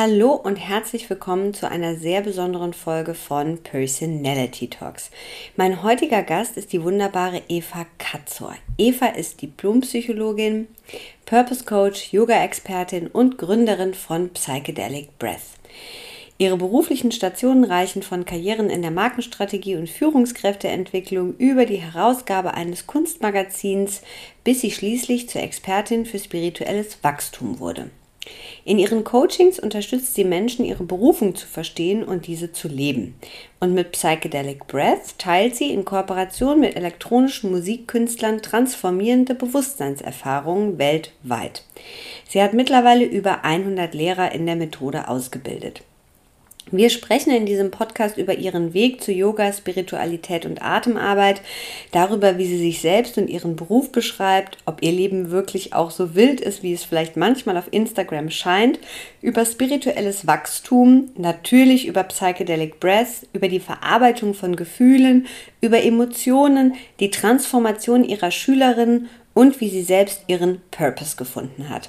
Hallo und herzlich willkommen zu einer sehr besonderen Folge von Personality Talks. Mein heutiger Gast ist die wunderbare Eva Katzor. Eva ist Diplompsychologin, Purpose Coach, Yoga-Expertin und Gründerin von Psychedelic Breath. Ihre beruflichen Stationen reichen von Karrieren in der Markenstrategie und Führungskräfteentwicklung über die Herausgabe eines Kunstmagazins, bis sie schließlich zur Expertin für spirituelles Wachstum wurde. In ihren Coachings unterstützt sie Menschen, ihre Berufung zu verstehen und diese zu leben. Und mit Psychedelic Breath teilt sie in Kooperation mit elektronischen Musikkünstlern transformierende Bewusstseinserfahrungen weltweit. Sie hat mittlerweile über 100 Lehrer in der Methode ausgebildet. Wir sprechen in diesem Podcast über ihren Weg zu Yoga, Spiritualität und Atemarbeit, darüber, wie sie sich selbst und ihren Beruf beschreibt, ob ihr Leben wirklich auch so wild ist, wie es vielleicht manchmal auf Instagram scheint, über spirituelles Wachstum, natürlich über Psychedelic Breath, über die Verarbeitung von Gefühlen, über Emotionen, die Transformation ihrer Schülerin und wie sie selbst ihren Purpose gefunden hat.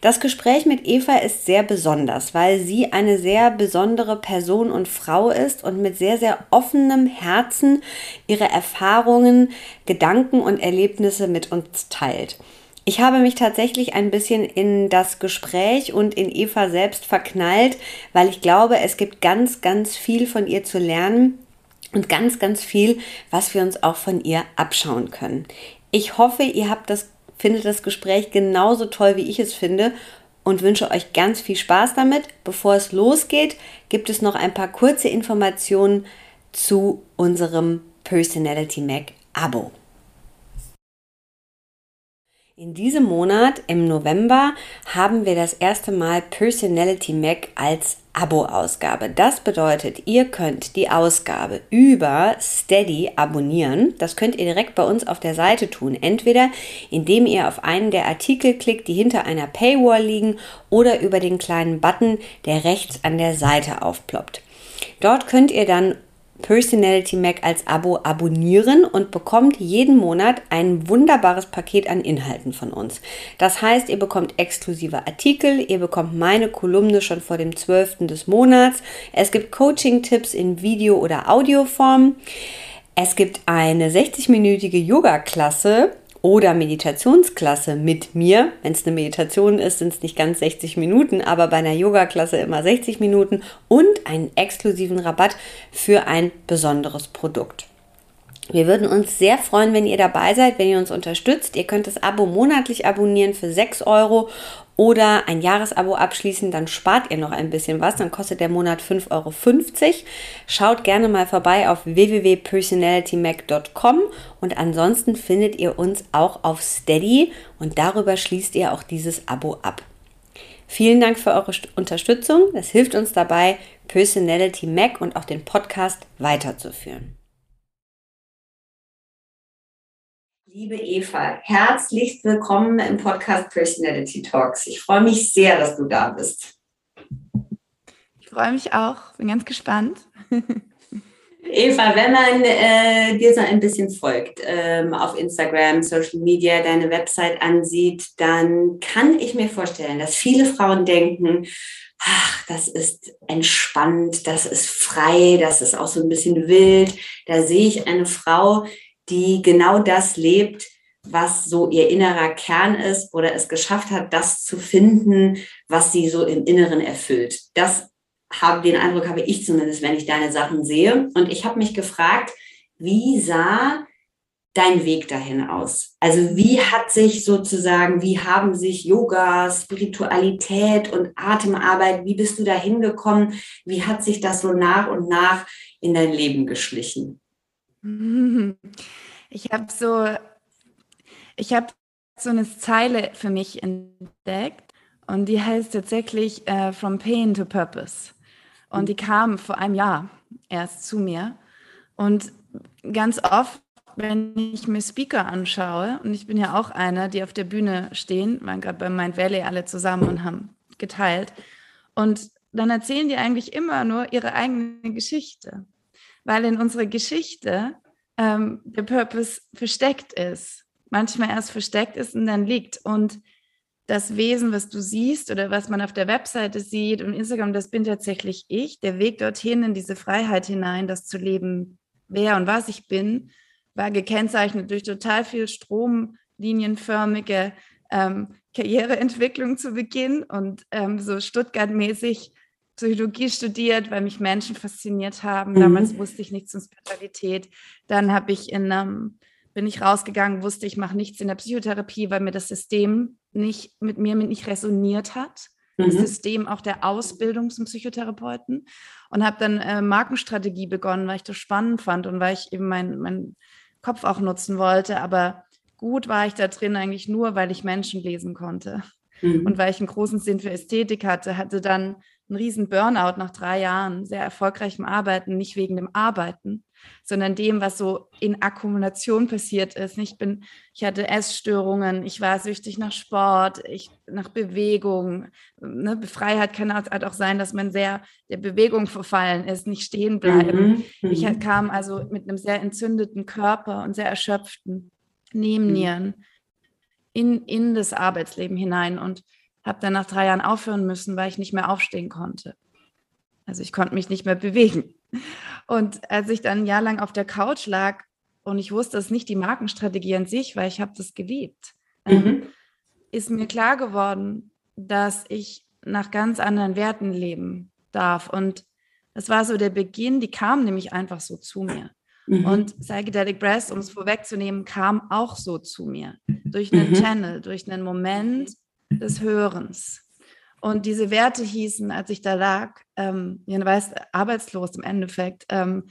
Das Gespräch mit Eva ist sehr besonders, weil sie eine sehr besondere Person und Frau ist und mit sehr, sehr offenem Herzen ihre Erfahrungen, Gedanken und Erlebnisse mit uns teilt. Ich habe mich tatsächlich ein bisschen in das Gespräch und in Eva selbst verknallt, weil ich glaube, es gibt ganz, ganz viel von ihr zu lernen und ganz, ganz viel, was wir uns auch von ihr abschauen können. Ich hoffe, ihr habt das findet das Gespräch genauso toll, wie ich es finde und wünsche euch ganz viel Spaß damit. Bevor es losgeht, gibt es noch ein paar kurze Informationen zu unserem Personality Mac Abo. In diesem Monat, im November, haben wir das erste Mal Personality Mac als Abo-Ausgabe. Das bedeutet, ihr könnt die Ausgabe über Steady abonnieren. Das könnt ihr direkt bei uns auf der Seite tun. Entweder indem ihr auf einen der Artikel klickt, die hinter einer Paywall liegen, oder über den kleinen Button, der rechts an der Seite aufploppt. Dort könnt ihr dann Personality Mac als Abo abonnieren und bekommt jeden Monat ein wunderbares Paket an Inhalten von uns. Das heißt, ihr bekommt exklusive Artikel, ihr bekommt meine Kolumne schon vor dem 12. des Monats. Es gibt Coaching-Tipps in Video- oder Audioform. Es gibt eine 60-minütige Yoga-Klasse oder Meditationsklasse mit mir. Wenn es eine Meditation ist, sind es nicht ganz 60 Minuten, aber bei einer Yoga-Klasse immer 60 Minuten und einen exklusiven Rabatt für ein besonderes Produkt. Wir würden uns sehr freuen, wenn ihr dabei seid, wenn ihr uns unterstützt. Ihr könnt das Abo monatlich abonnieren für 6 Euro oder ein Jahresabo abschließen, dann spart ihr noch ein bisschen was, dann kostet der Monat 5,50 Euro. Schaut gerne mal vorbei auf www.personalitymac.com und ansonsten findet ihr uns auch auf Steady und darüber schließt ihr auch dieses Abo ab. Vielen Dank für eure Unterstützung. Das hilft uns dabei, Personality Mac und auch den Podcast weiterzuführen. Liebe Eva, herzlich willkommen im Podcast Personality Talks. Ich freue mich sehr, dass du da bist. Ich freue mich auch, bin ganz gespannt. Eva, wenn man äh, dir so ein bisschen folgt, ähm, auf Instagram, Social Media, deine Website ansieht, dann kann ich mir vorstellen, dass viele Frauen denken, ach, das ist entspannt, das ist frei, das ist auch so ein bisschen wild. Da sehe ich eine Frau, die genau das lebt, was so ihr innerer Kern ist oder es geschafft hat, das zu finden, was sie so im Inneren erfüllt. Das habe den Eindruck habe ich zumindest, wenn ich deine Sachen sehe. Und ich habe mich gefragt, wie sah dein Weg dahin aus? Also wie hat sich sozusagen, wie haben sich Yoga, Spiritualität und Atemarbeit, wie bist du da hingekommen? Wie hat sich das so nach und nach in dein Leben geschlichen? Ich habe so, ich habe so eine Zeile für mich entdeckt und die heißt tatsächlich uh, From Pain to Purpose. Und die kam vor einem Jahr erst zu mir. Und ganz oft wenn ich mir Speaker anschaue, und ich bin ja auch einer, die auf der Bühne stehen, waren gerade bei Mind Valley alle zusammen und haben geteilt. Und dann erzählen die eigentlich immer nur ihre eigene Geschichte, weil in unserer Geschichte ähm, der Purpose versteckt ist. Manchmal erst versteckt ist und dann liegt. Und das Wesen, was du siehst oder was man auf der Webseite sieht und Instagram, das bin tatsächlich ich. Der Weg dorthin in diese Freiheit hinein, das zu leben, wer und was ich bin, war gekennzeichnet durch total viel stromlinienförmige ähm, Karriereentwicklung zu Beginn und ähm, so Stuttgart-mäßig Psychologie studiert, weil mich Menschen fasziniert haben. Mhm. Damals wusste ich nichts von Spiritualität. Dann habe ich in ähm, bin ich rausgegangen, wusste ich mache nichts in der Psychotherapie, weil mir das System nicht mit mir nicht resoniert hat. Mhm. Das System auch der Ausbildung zum Psychotherapeuten und habe dann äh, Markenstrategie begonnen, weil ich das spannend fand und weil ich eben mein, mein Kopf auch nutzen wollte. Aber gut war ich da drin eigentlich nur, weil ich Menschen lesen konnte. Mhm. Und weil ich einen großen Sinn für Ästhetik hatte, hatte dann einen riesen Burnout nach drei Jahren, sehr erfolgreichem Arbeiten, nicht wegen dem Arbeiten, sondern dem, was so in Akkumulation passiert ist. Ich bin, ich hatte Essstörungen, ich war süchtig nach Sport, ich nach Bewegung. Ne? Freiheit kann halt auch sein, dass man sehr der Bewegung verfallen ist, nicht stehen bleiben. Mhm. Ich mhm. kam also mit einem sehr entzündeten Körper und sehr erschöpften Nebennieren mhm. in, in das Arbeitsleben hinein und habe dann nach drei Jahren aufhören müssen, weil ich nicht mehr aufstehen konnte. Also ich konnte mich nicht mehr bewegen. Und als ich dann ein Jahr lang auf der Couch lag und ich wusste, es ist nicht die Markenstrategie an sich, weil ich habe das geliebt, ähm, mhm. ist mir klar geworden, dass ich nach ganz anderen Werten leben darf. Und das war so der Beginn, die kam nämlich einfach so zu mir. Mhm. Und Psychedelic Breast, um es vorwegzunehmen, kam auch so zu mir. Durch einen mhm. Channel, durch einen Moment des Hörens. Und diese Werte hießen, als ich da lag, ähm, ja, du weißt, arbeitslos im Endeffekt, ähm,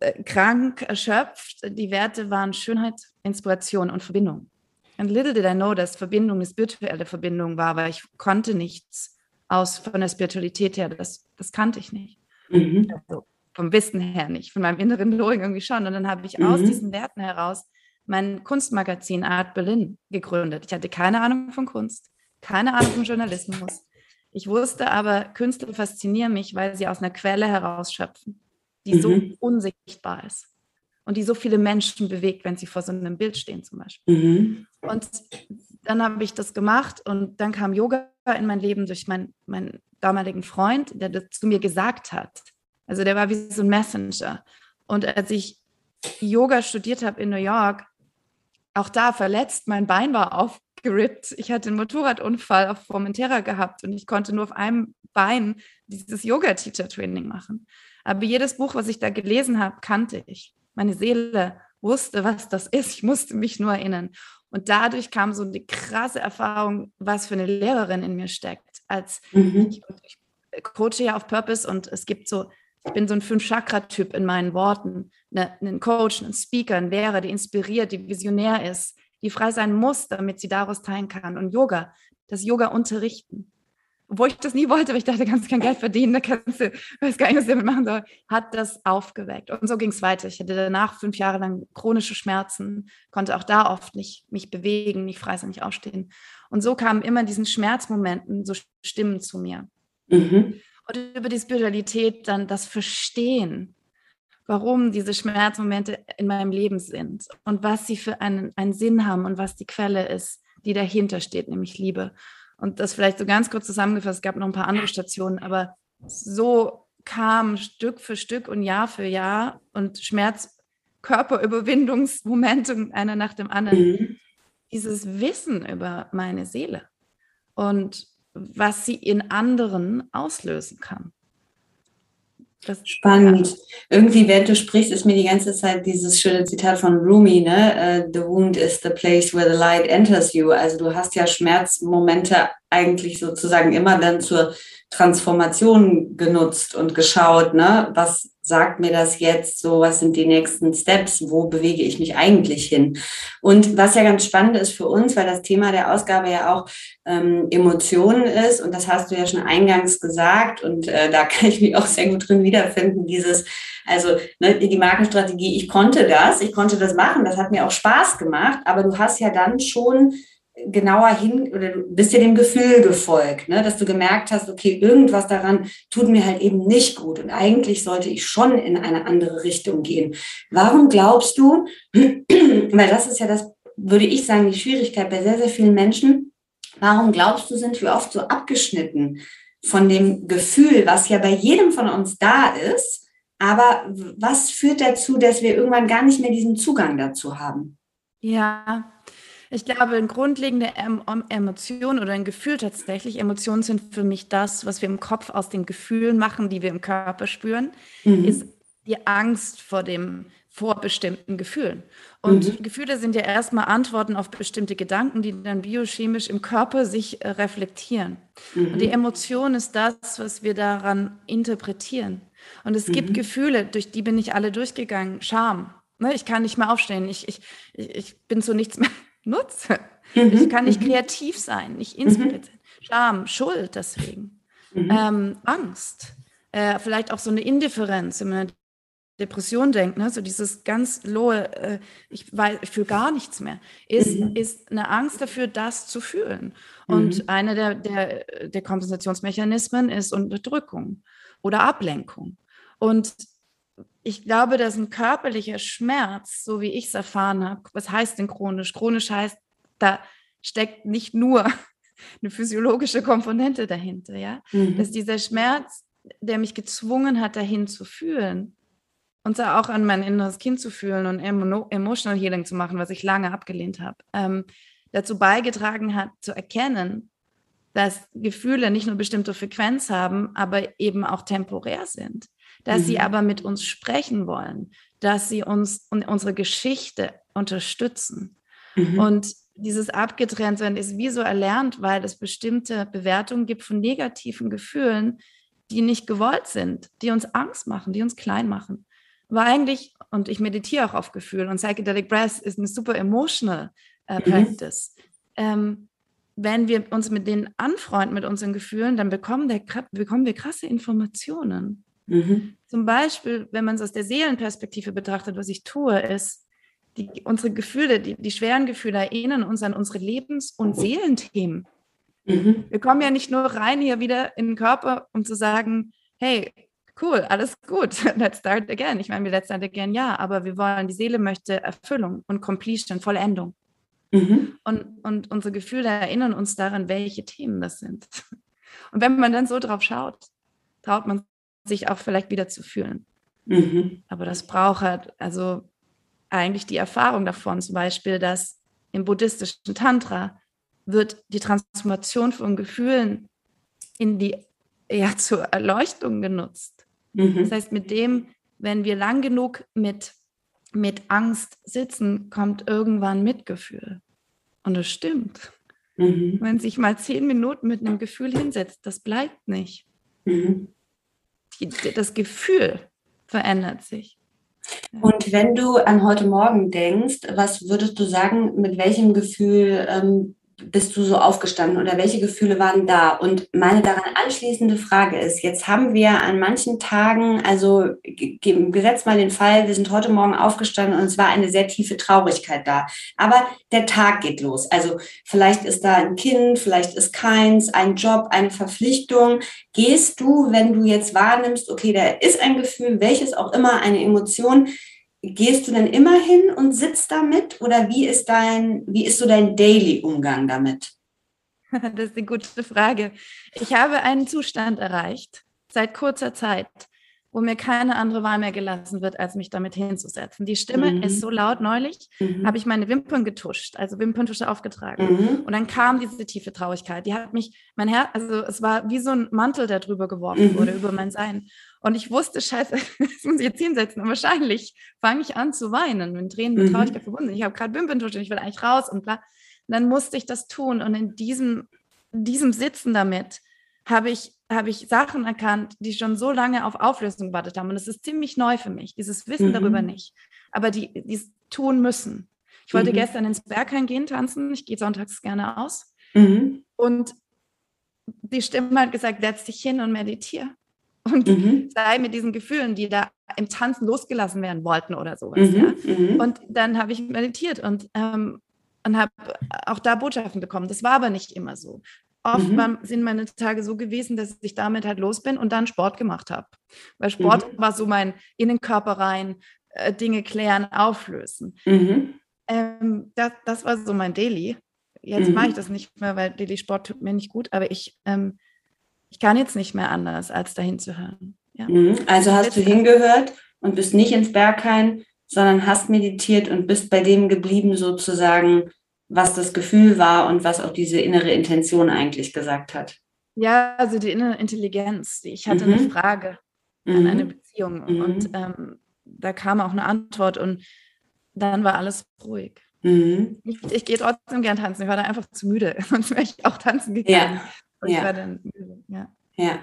äh, krank, erschöpft. Die Werte waren Schönheit, Inspiration und Verbindung. And little did I know, dass Verbindung eine spirituelle Verbindung war, weil ich konnte nichts aus von der Spiritualität her. Das, das kannte ich nicht. Mhm. Also vom Wissen her nicht, von meinem inneren Knowing irgendwie schon. Und dann habe ich mhm. aus diesen Werten heraus mein Kunstmagazin Art Berlin gegründet. Ich hatte keine Ahnung von Kunst keine Ahnung vom Journalismus. Ich wusste aber, Künstler faszinieren mich, weil sie aus einer Quelle herausschöpfen, die mhm. so unsichtbar ist und die so viele Menschen bewegt, wenn sie vor so einem Bild stehen zum Beispiel. Mhm. Und dann habe ich das gemacht und dann kam Yoga in mein Leben durch meinen, meinen damaligen Freund, der das zu mir gesagt hat. Also der war wie so ein Messenger. Und als ich Yoga studiert habe in New York, auch da verletzt, mein Bein war auf, gerippt. Ich hatte einen Motorradunfall auf Formentera gehabt und ich konnte nur auf einem Bein dieses Yoga-Teacher-Training machen. Aber jedes Buch, was ich da gelesen habe, kannte ich. Meine Seele wusste, was das ist. Ich musste mich nur erinnern. Und dadurch kam so eine krasse Erfahrung, was für eine Lehrerin in mir steckt. Als mhm. ich, ich coache ja auf Purpose und es gibt so, ich bin so ein Fünf-Chakra-Typ in meinen Worten. Eine, einen Coach, einen Speaker, ein Lehrer, der inspiriert, die visionär ist, die frei sein muss, damit sie daraus teilen kann. Und Yoga, das Yoga unterrichten. Obwohl ich das nie wollte, weil ich dachte, kannst kein Geld verdienen, da kannst du, weiß gar nicht, was ich damit machen soll, hat das aufgeweckt. Und so ging es weiter. Ich hatte danach fünf Jahre lang chronische Schmerzen, konnte auch da oft nicht mich bewegen, nicht frei sein, nicht aufstehen. Und so kamen immer in diesen Schmerzmomenten so Stimmen zu mir. Mhm. Und über die Spiritualität dann das Verstehen, warum diese Schmerzmomente in meinem Leben sind und was sie für einen, einen Sinn haben und was die Quelle ist, die dahinter steht, nämlich Liebe. Und das vielleicht so ganz kurz zusammengefasst, es gab noch ein paar andere Stationen, aber so kam Stück für Stück und Jahr für Jahr und Schmerz Körperüberwindungsmomente, einer nach dem anderen. Mhm. Dieses Wissen über meine Seele und was sie in anderen auslösen kann. Das, Spannend. Ja. Irgendwie, während du sprichst, ist mir die ganze Zeit dieses schöne Zitat von Rumi, ne? Uh, the wound is the place where the light enters you. Also du hast ja Schmerzmomente eigentlich sozusagen immer dann zur Transformation genutzt und geschaut, ne? Was sagt mir das jetzt so? Was sind die nächsten Steps? Wo bewege ich mich eigentlich hin? Und was ja ganz spannend ist für uns, weil das Thema der Ausgabe ja auch ähm, Emotionen ist, und das hast du ja schon eingangs gesagt, und äh, da kann ich mich auch sehr gut drin wiederfinden, dieses, also ne, die Markenstrategie, ich konnte das, ich konnte das machen, das hat mir auch Spaß gemacht, aber du hast ja dann schon genauer hin oder du bist ja dem Gefühl gefolgt, ne? dass du gemerkt hast, okay, irgendwas daran tut mir halt eben nicht gut und eigentlich sollte ich schon in eine andere Richtung gehen. Warum glaubst du, weil das ist ja das, würde ich sagen, die Schwierigkeit bei sehr, sehr vielen Menschen, warum glaubst du, sind wir oft so abgeschnitten von dem Gefühl, was ja bei jedem von uns da ist, aber was führt dazu, dass wir irgendwann gar nicht mehr diesen Zugang dazu haben? Ja, ich glaube, eine grundlegende Emotion oder ein Gefühl tatsächlich, Emotionen sind für mich das, was wir im Kopf aus den Gefühlen machen, die wir im Körper spüren, mhm. ist die Angst vor dem vor bestimmten Gefühlen. Und mhm. Gefühle sind ja erstmal Antworten auf bestimmte Gedanken, die dann biochemisch im Körper sich äh, reflektieren. Mhm. Und die Emotion ist das, was wir daran interpretieren. Und es gibt mhm. Gefühle, durch die bin ich alle durchgegangen. Scham. Ne, ich kann nicht mehr aufstehen. Ich, ich, ich bin zu nichts mehr nutze. Mhm. Ich kann nicht mhm. kreativ sein, nicht mhm. inspiriert sein. Scham, Schuld deswegen. Mhm. Ähm, Angst, äh, vielleicht auch so eine Indifferenz, wenn man an Depression denkt, ne? so dieses ganz lohe, äh, ich, ich fühle gar nichts mehr, ist, mhm. ist eine Angst dafür, das zu fühlen. Und mhm. einer der, der, der Kompensationsmechanismen ist Unterdrückung oder Ablenkung. Und ich glaube, dass ein körperlicher Schmerz, so wie ich es erfahren habe, was heißt denn chronisch? Chronisch heißt, da steckt nicht nur eine physiologische Komponente dahinter, ja. Mhm. Dass dieser Schmerz, der mich gezwungen hat, dahin zu fühlen, und zwar auch an mein inneres Kind zu fühlen und emotional healing zu machen, was ich lange abgelehnt habe, ähm, dazu beigetragen hat, zu erkennen, dass Gefühle nicht nur bestimmte Frequenz haben, aber eben auch temporär sind dass mhm. sie aber mit uns sprechen wollen, dass sie uns und unsere Geschichte unterstützen. Mhm. Und dieses Abgetrenntsein ist wie so erlernt, weil es bestimmte Bewertungen gibt von negativen Gefühlen, die nicht gewollt sind, die uns Angst machen, die uns klein machen. Aber eigentlich, und ich meditiere auch auf Gefühl und Psychedelic Breath ist eine super emotional äh, mhm. Practice. Ähm, wenn wir uns mit denen anfreunden, mit unseren Gefühlen, dann bekommen, der, bekommen wir krasse Informationen. Mhm. Zum Beispiel, wenn man es aus der Seelenperspektive betrachtet, was ich tue, ist, die, unsere Gefühle, die, die schweren Gefühle erinnern uns an unsere Lebens- und Seelenthemen. Mhm. Wir kommen ja nicht nur rein hier wieder in den Körper, um zu sagen, hey, cool, alles gut, let's start again. Ich meine, wir let's start again, ja, aber wir wollen, die Seele möchte Erfüllung und Completion, Vollendung. Mhm. Und, und unsere Gefühle erinnern uns daran, welche Themen das sind. Und wenn man dann so drauf schaut, traut man sich auch vielleicht wieder zu fühlen. Mhm. Aber das braucht halt, also eigentlich die Erfahrung davon, zum Beispiel, dass im buddhistischen Tantra wird die Transformation von Gefühlen in die ja zur Erleuchtung genutzt. Mhm. Das heißt, mit dem, wenn wir lang genug mit, mit Angst sitzen, kommt irgendwann Mitgefühl. Und das stimmt. Mhm. Wenn sich mal zehn Minuten mit einem Gefühl hinsetzt, das bleibt nicht. Mhm die, das Gefühl verändert sich. Und wenn du an heute Morgen denkst, was würdest du sagen, mit welchem Gefühl ähm, bist du so aufgestanden oder welche Gefühle waren da? Und meine daran anschließende Frage ist, jetzt haben wir an manchen Tagen, also gesetzt mal den Fall, wir sind heute Morgen aufgestanden und es war eine sehr tiefe Traurigkeit da. Aber der Tag geht los. Also vielleicht ist da ein Kind, vielleicht ist keins, ein Job, eine Verpflichtung. Gehst du, wenn du jetzt wahrnimmst, okay, da ist ein Gefühl, welches auch immer, eine Emotion, gehst du denn immer hin und sitzt damit oder wie ist dein, wie ist so dein Daily-Umgang damit? Das ist eine gute Frage. Ich habe einen Zustand erreicht seit kurzer Zeit, wo mir keine andere Wahl mehr gelassen wird, als mich damit hinzusetzen. Die Stimme mhm. ist so laut. Neulich mhm. habe ich meine Wimpern getuscht, also Wimperntusche aufgetragen. Mhm. Und dann kam diese tiefe Traurigkeit. Die hat mich, mein Herz, also es war wie so ein Mantel, der drüber geworfen mhm. wurde, über mein Sein. Und ich wusste, scheiße, das muss ich jetzt hinsetzen. Und wahrscheinlich fange ich an zu weinen, mit Tränen mit mhm. Traurigkeit verbunden. Ich habe gerade Wimperntusche und ich will eigentlich raus und bla. Und dann musste ich das tun. Und in diesem, diesem Sitzen damit habe ich, habe ich Sachen erkannt, die schon so lange auf Auflösung gewartet haben. Und es ist ziemlich neu für mich, dieses Wissen mhm. darüber nicht. Aber die, die es tun müssen. Ich wollte mhm. gestern ins Berghain gehen tanzen. Ich gehe sonntags gerne aus. Mhm. Und die Stimme hat gesagt, setz dich hin und meditiere. Und mhm. sei mit diesen Gefühlen, die da im Tanzen losgelassen werden wollten oder sowas. Mhm. Ja? Mhm. Und dann habe ich meditiert und, ähm, und habe auch da Botschaften bekommen. Das war aber nicht immer so. Oft mhm. sind meine Tage so gewesen, dass ich damit halt los bin und dann Sport gemacht habe. Weil Sport mhm. war so mein in den Körper rein, äh, Dinge klären, auflösen. Mhm. Ähm, das, das war so mein Daily. Jetzt mache ich das nicht mehr, weil Daily Sport tut mir nicht gut, aber ich, ähm, ich kann jetzt nicht mehr anders, als dahin zu hören. Ja. Mhm. Also hast du hingehört und bist nicht ins Berghain, sondern hast meditiert und bist bei dem geblieben sozusagen, was das Gefühl war und was auch diese innere Intention eigentlich gesagt hat. Ja, also die innere Intelligenz. Ich hatte mhm. eine Frage mhm. an eine Beziehung mhm. und ähm, da kam auch eine Antwort und dann war alles ruhig. Mhm. Ich, ich gehe trotzdem gern tanzen. Ich war da einfach zu müde, sonst wäre ich auch tanzen gegangen. Ja. Und ja. ich war dann müde. Ja.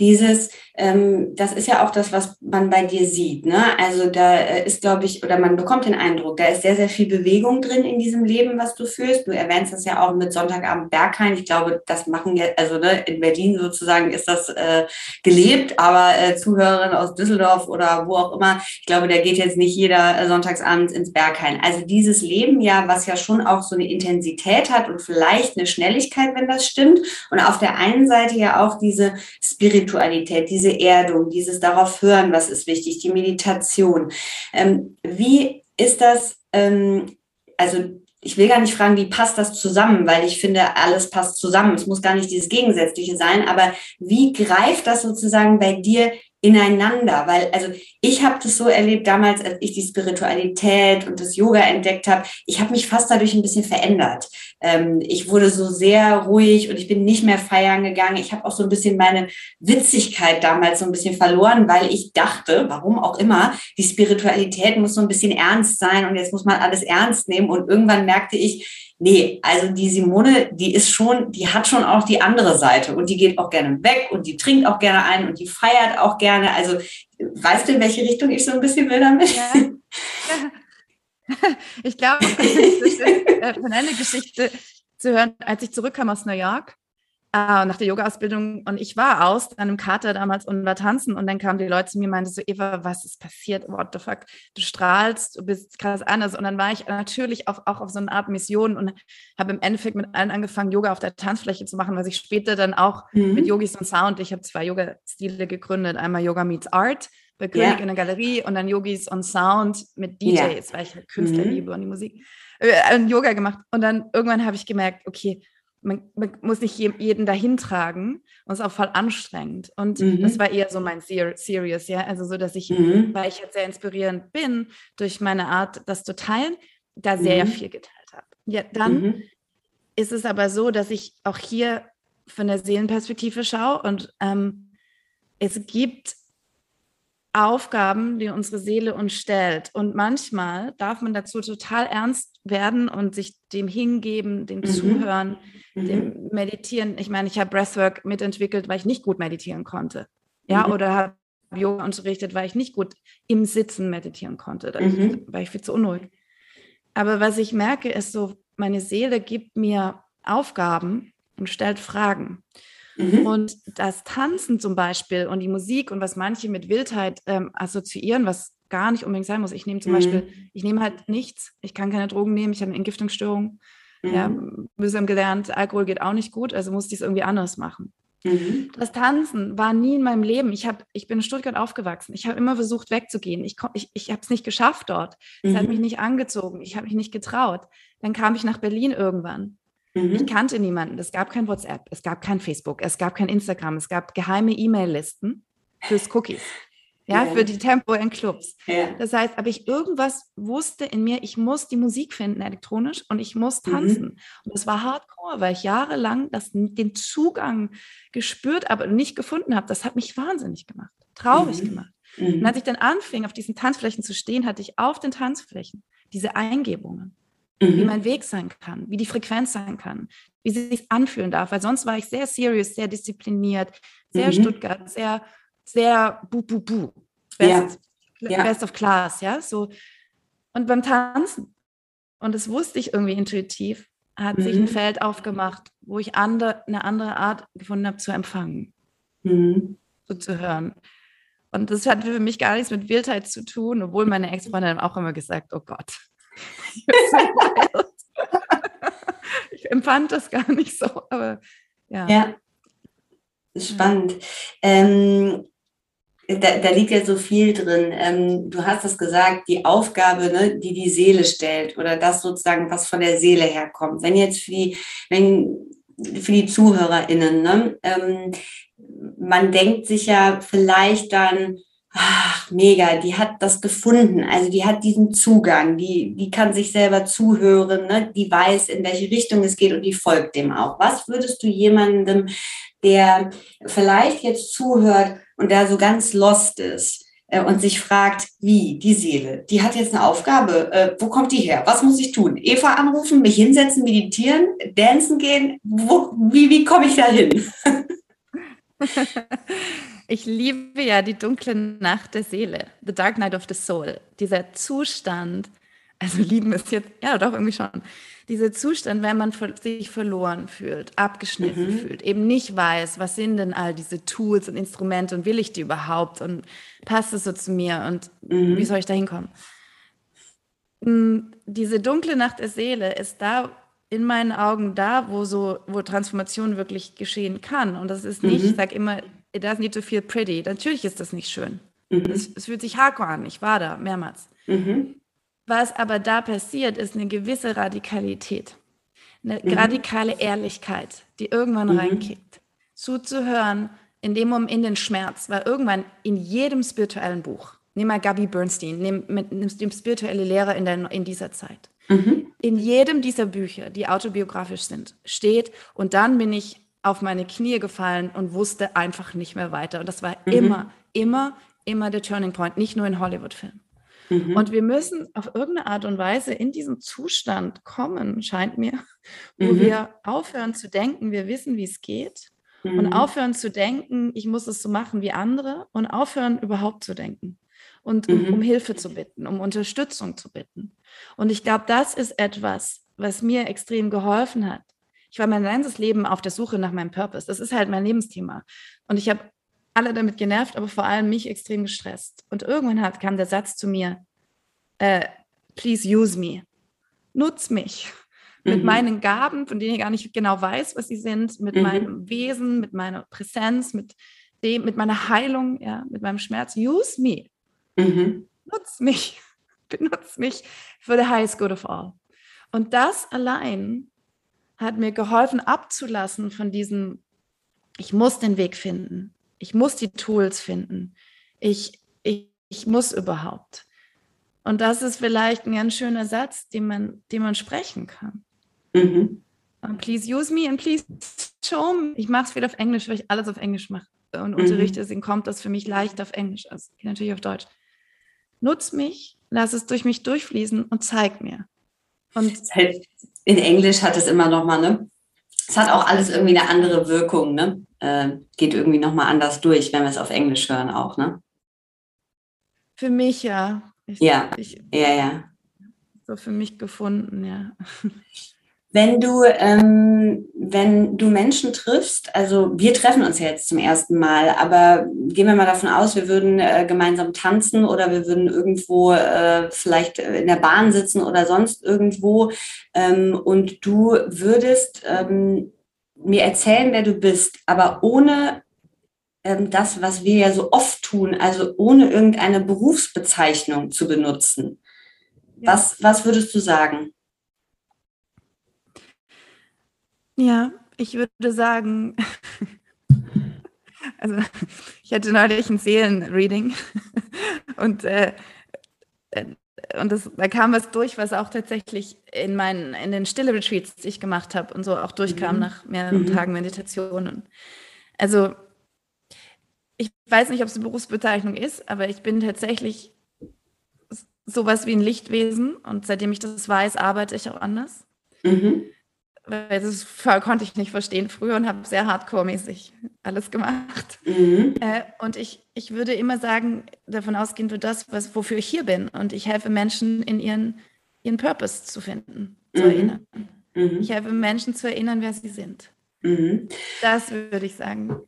Dieses, ähm, das ist ja auch das, was man bei dir sieht. Ne? Also da äh, ist, glaube ich, oder man bekommt den Eindruck, da ist sehr, sehr viel Bewegung drin in diesem Leben, was du führst. Du erwähnst das ja auch mit Sonntagabend Berghain. Ich glaube, das machen ja, also ne, in Berlin sozusagen ist das äh, gelebt, aber äh, Zuhörerin aus Düsseldorf oder wo auch immer, ich glaube, da geht jetzt nicht jeder äh, sonntagsabends ins Berghain. Also dieses Leben ja, was ja schon auch so eine Intensität hat und vielleicht eine Schnelligkeit, wenn das stimmt. Und auf der einen Seite ja auch diese Spiritualität, diese Erdung, dieses darauf hören, was ist wichtig, die Meditation. Ähm, wie ist das, ähm, also ich will gar nicht fragen, wie passt das zusammen, weil ich finde, alles passt zusammen. Es muss gar nicht dieses Gegensätzliche sein, aber wie greift das sozusagen bei dir ineinander, weil also ich habe das so erlebt damals, als ich die Spiritualität und das Yoga entdeckt habe, ich habe mich fast dadurch ein bisschen verändert. Ähm, ich wurde so sehr ruhig und ich bin nicht mehr feiern gegangen. Ich habe auch so ein bisschen meine Witzigkeit damals so ein bisschen verloren, weil ich dachte, warum auch immer, die Spiritualität muss so ein bisschen ernst sein und jetzt muss man alles ernst nehmen und irgendwann merkte ich, Nee, also die Simone, die ist schon, die hat schon auch die andere Seite und die geht auch gerne weg und die trinkt auch gerne ein und die feiert auch gerne. Also weißt du, in welche Richtung ich so ein bisschen will damit? Ja. Ich glaube, äh, von einer Geschichte zu hören, als ich zurückkam aus New York äh, nach der Yoga-Ausbildung und ich war aus einem Kater damals und war tanzen und dann kamen die Leute zu mir und meinten so, Eva, was ist passiert? What the fuck? Du strahlst, du bist krass anders und dann war ich natürlich auch, auch auf so eine Art Mission und habe im Endeffekt mit allen angefangen, Yoga auf der Tanzfläche zu machen, was ich später dann auch mhm. mit Yogis und Sound, ich habe zwei Yoga-Stile gegründet, einmal Yoga Meets Art bei König yeah. in der Galerie und dann Yogis und Sound mit DJs, yeah. weil ich halt Künstler mhm. liebe und die Musik, äh, Yoga gemacht und dann irgendwann habe ich gemerkt, okay, man, man, muss nicht jeden dahin tragen und es ist auch voll anstrengend. Und mhm. das war eher so mein Ser Serious, ja. Also so, dass ich, mhm. weil ich jetzt sehr inspirierend bin, durch meine Art, das zu teilen, da sehr mhm. viel geteilt habe. Ja, dann mhm. ist es aber so, dass ich auch hier von der Seelenperspektive schaue und ähm, es gibt Aufgaben, die unsere Seele uns stellt. Und manchmal darf man dazu total ernst werden und sich dem hingeben, dem mhm. Zuhören, mhm. dem Meditieren. Ich meine, ich habe Breathwork mitentwickelt, weil ich nicht gut meditieren konnte. Ja, mhm. oder habe Yoga unterrichtet, weil ich nicht gut im Sitzen meditieren konnte. Da mhm. war ich viel zu unruhig. Aber was ich merke, ist so, meine Seele gibt mir Aufgaben und stellt Fragen. Mhm. Und das Tanzen zum Beispiel und die Musik und was manche mit Wildheit ähm, assoziieren, was gar nicht unbedingt sein muss. Ich nehme zum mhm. Beispiel, ich nehme halt nichts, ich kann keine Drogen nehmen, ich habe eine Entgiftungsstörung. Mhm. Ja, haben gelernt, Alkohol geht auch nicht gut, also musste ich es irgendwie anders machen. Mhm. Das Tanzen war nie in meinem Leben. Ich, hab, ich bin in Stuttgart aufgewachsen. Ich habe immer versucht, wegzugehen. Ich, ich, ich habe es nicht geschafft dort. Es hat mhm. mich nicht angezogen. Ich habe mich nicht getraut. Dann kam ich nach Berlin irgendwann. Mhm. Ich kannte niemanden. Es gab kein WhatsApp, es gab kein Facebook, es gab kein Instagram, es gab geheime E-Mail-Listen fürs Cookies. ja, ja, für die Tempo in Clubs. Ja. Das heißt, aber ich irgendwas wusste in mir, ich muss die Musik finden elektronisch und ich muss mhm. tanzen. Mhm. Und das war hardcore, weil ich jahrelang das, den Zugang gespürt, aber nicht gefunden habe. Das hat mich wahnsinnig gemacht, traurig mhm. gemacht. Mhm. Und als ich dann anfing, auf diesen Tanzflächen zu stehen, hatte ich auf den Tanzflächen diese Eingebungen, wie mhm. mein Weg sein kann, wie die Frequenz sein kann, wie sie sich anfühlen darf. Weil sonst war ich sehr serious, sehr diszipliniert, sehr mhm. Stuttgart, sehr sehr bu bu bu. Best, ja. best of class, ja, so. Und beim Tanzen, und das wusste ich irgendwie intuitiv, hat mhm. sich ein mhm. Feld aufgemacht, wo ich andere, eine andere Art gefunden habe zu empfangen, mhm. so zu hören. Und das hat für mich gar nichts mit Wildheit zu tun, obwohl meine Ex-Freundin auch immer gesagt, oh Gott, ich empfand das gar nicht so, aber ja. Ja, spannend. Ähm, da, da, liegt ja so viel drin. Ähm, du hast es gesagt, die Aufgabe, ne, die die Seele stellt oder das sozusagen, was von der Seele herkommt. Wenn jetzt für die, wenn, für die ZuhörerInnen, ne, ähm, man denkt sich ja vielleicht dann, ach, mega, die hat das gefunden. Also die hat diesen Zugang, die, die kann sich selber zuhören, ne? die weiß, in welche Richtung es geht und die folgt dem auch. Was würdest du jemandem, der vielleicht jetzt zuhört und der so ganz lost ist, äh, und sich fragt, wie die Seele, die hat jetzt eine Aufgabe, äh, wo kommt die her? Was muss ich tun? Eva anrufen, mich hinsetzen, meditieren, dancen gehen? Wo, wie wie komme ich da hin? Ich liebe ja die dunkle Nacht der Seele, The Dark Night of the Soul. Dieser Zustand, also lieben ist jetzt, ja doch irgendwie schon, dieser Zustand, wenn man sich verloren fühlt, abgeschnitten mhm. fühlt, eben nicht weiß, was sind denn all diese Tools und Instrumente und will ich die überhaupt und passt es so zu mir und mhm. wie soll ich da hinkommen? Hm, diese dunkle Nacht der Seele ist da in meinen Augen da, wo so, wo Transformation wirklich geschehen kann. Und das ist nicht, mhm. ich sage immer, it doesn't need to feel pretty. Natürlich ist das nicht schön. Mhm. Es, es, fühlt sich hardcore an. Ich war da mehrmals. Mhm. Was aber da passiert, ist eine gewisse Radikalität. Eine mhm. radikale Ehrlichkeit, die irgendwann mhm. reinkickt. Zuzuhören, in dem Moment in den Schmerz, weil irgendwann in jedem spirituellen Buch, nimm mal Gabi Bernstein, nimm, mit, nimm dem spirituelle Lehrer in, der, in dieser Zeit. Mhm. In jedem dieser Bücher, die autobiografisch sind, steht, und dann bin ich auf meine Knie gefallen und wusste einfach nicht mehr weiter. Und das war mhm. immer, immer, immer der Turning Point, nicht nur in Hollywood-Filmen. Mhm. Und wir müssen auf irgendeine Art und Weise in diesen Zustand kommen, scheint mir, wo mhm. wir aufhören zu denken, wir wissen, wie es geht. Und mhm. aufhören zu denken, ich muss es so machen wie andere und aufhören überhaupt zu denken und um, um mhm. Hilfe zu bitten, um Unterstützung zu bitten. Und ich glaube, das ist etwas, was mir extrem geholfen hat, ich war mein ganzes Leben auf der Suche nach meinem Purpose. Das ist halt mein Lebensthema. Und ich habe alle damit genervt, aber vor allem mich extrem gestresst. Und irgendwann hat, kam der Satz zu mir, äh, please use me. Nutz mich. Mhm. Mit meinen Gaben, von denen ich gar nicht genau weiß, was sie sind, mit mhm. meinem Wesen, mit meiner Präsenz, mit dem, mit meiner Heilung, ja, mit meinem Schmerz. Use me. Mhm. Nutz mich. Benutz mich for the highest good of all. Und das allein hat mir geholfen abzulassen von diesem, ich muss den Weg finden, ich muss die Tools finden, ich, ich, ich muss überhaupt. Und das ist vielleicht ein ganz schöner Satz, den man, den man sprechen kann. Mhm. Please use me and please show me. Ich mache es wieder auf Englisch, weil ich alles auf Englisch mache und mhm. unterrichte, deswegen kommt das für mich leicht auf Englisch, also natürlich auf Deutsch. Nutz mich, lass es durch mich durchfließen und zeig mir. Und in Englisch hat es immer noch mal, ne? Es hat auch alles irgendwie eine andere Wirkung, ne? Äh, geht irgendwie noch mal anders durch, wenn wir es auf Englisch hören auch, ne? Für mich ja. Ich, ja, ich, ja, ja. So für mich gefunden, ja. Wenn du, ähm, wenn du Menschen triffst, also wir treffen uns ja jetzt zum ersten Mal, aber gehen wir mal davon aus, wir würden äh, gemeinsam tanzen oder wir würden irgendwo äh, vielleicht in der Bahn sitzen oder sonst irgendwo ähm, und du würdest ähm, mir erzählen, wer du bist, aber ohne ähm, das, was wir ja so oft tun, also ohne irgendeine Berufsbezeichnung zu benutzen. Ja. Was, was würdest du sagen? Ja, ich würde sagen, also ich hatte neulich ein Seelenreading Und, äh, äh, und das, da kam was durch, was auch tatsächlich in, meinen, in den stille Retreats, die ich gemacht habe und so auch durchkam mhm. nach mehreren mhm. Tagen Meditationen. Also ich weiß nicht, ob es eine Berufsbezeichnung ist, aber ich bin tatsächlich sowas wie ein Lichtwesen und seitdem ich das weiß, arbeite ich auch anders. Mhm. Weil das konnte ich nicht verstehen früher und habe sehr hardcore-mäßig alles gemacht. Mhm. Äh, und ich, ich würde immer sagen, davon ausgehen für das, was, wofür ich hier bin. Und ich helfe Menschen in ihren, ihren Purpose zu finden, zu mhm. erinnern. Mhm. Ich helfe Menschen zu erinnern, wer sie sind. Mhm. Das würde ich sagen.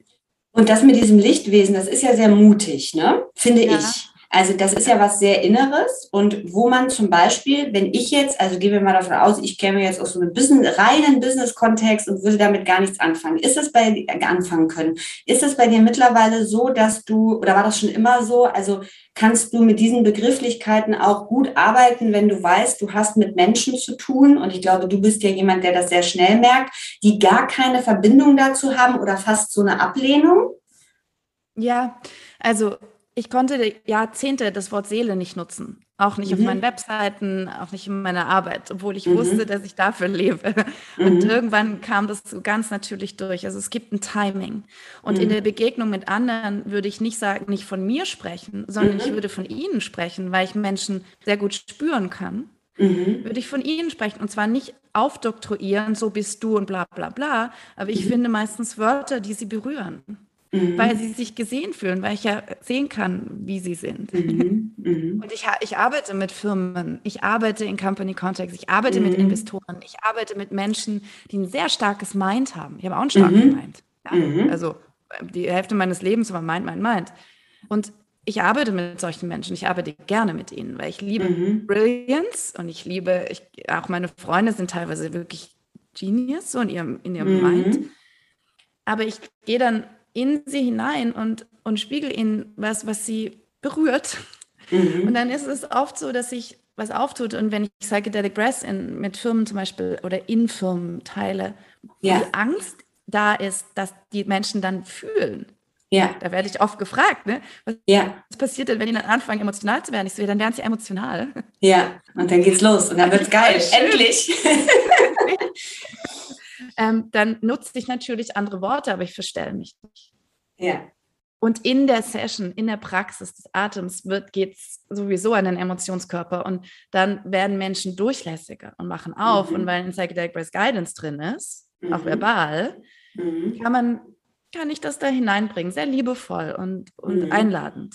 Und das mit diesem Lichtwesen, das ist ja sehr mutig, ne? Finde ja. ich. Also das ist ja was sehr Inneres und wo man zum Beispiel, wenn ich jetzt, also gehen wir mal davon aus, ich käme jetzt aus so einem Business, reinen Business-Kontext und würde damit gar nichts anfangen. Ist das bei anfangen können? Ist das bei dir mittlerweile so, dass du, oder war das schon immer so? Also kannst du mit diesen Begrifflichkeiten auch gut arbeiten, wenn du weißt, du hast mit Menschen zu tun? Und ich glaube, du bist ja jemand, der das sehr schnell merkt, die gar keine Verbindung dazu haben oder fast so eine Ablehnung? Ja, also ich konnte Jahrzehnte das Wort Seele nicht nutzen. Auch nicht mhm. auf meinen Webseiten, auch nicht in meiner Arbeit, obwohl ich mhm. wusste, dass ich dafür lebe. Und mhm. irgendwann kam das so ganz natürlich durch. Also es gibt ein Timing. Und in mhm. der Begegnung mit anderen würde ich nicht sagen, nicht von mir sprechen, sondern ich mhm. würde von ihnen sprechen, weil ich Menschen sehr gut spüren kann. Mhm. Würde ich von ihnen sprechen und zwar nicht aufdoktroyieren, so bist du und bla bla bla, aber ich finde meistens Wörter, die sie berühren mhm. weil sie sich gesehen fühlen, weil ich ja sehen kann, wie sie sind. Mhm. Mhm. Und ich, ich arbeite mit Firmen, ich arbeite in Company Context, ich arbeite mit mhm. Investoren, ich arbeite mit Menschen, die ein sehr starkes Mind haben. Ich habe auch einen starken mhm. Mind. Ja? Mhm. Also die Hälfte meines Lebens war Mind, Mind, Mind. Und ich arbeite mit solchen Menschen, ich arbeite gerne mit ihnen, weil ich liebe mhm. Brilliance und ich liebe, ich, auch meine Freunde sind teilweise wirklich Genius so in ihrem, in ihrem mhm. Mind. Aber ich gehe dann in sie hinein und, und spiegel ihnen was, was sie berührt. Mhm. Und dann ist es oft so, dass sich was auftut. Und wenn ich Psychedelic Breath in, mit Firmen zum Beispiel oder in Firmen teile, ja. die Angst da ist, dass die Menschen dann fühlen. Ja. Da werde ich oft gefragt, ne? Was, ja. was passiert denn, wenn die dann anfangen, emotional zu werden? Ich so, dann werden sie emotional. Ja, und dann geht's los und dann wird's geil. Endlich. ähm, dann nutze ich natürlich andere Worte, aber ich verstelle mich nicht. Ja. Und in der Session, in der Praxis des Atems geht es sowieso an den Emotionskörper und dann werden Menschen durchlässiger und machen auf. Mhm. Und weil in Psychedelic Breath Guidance drin ist, mhm. auch verbal, mhm. kann man, kann ich das da hineinbringen, sehr liebevoll und, und mhm. einladend.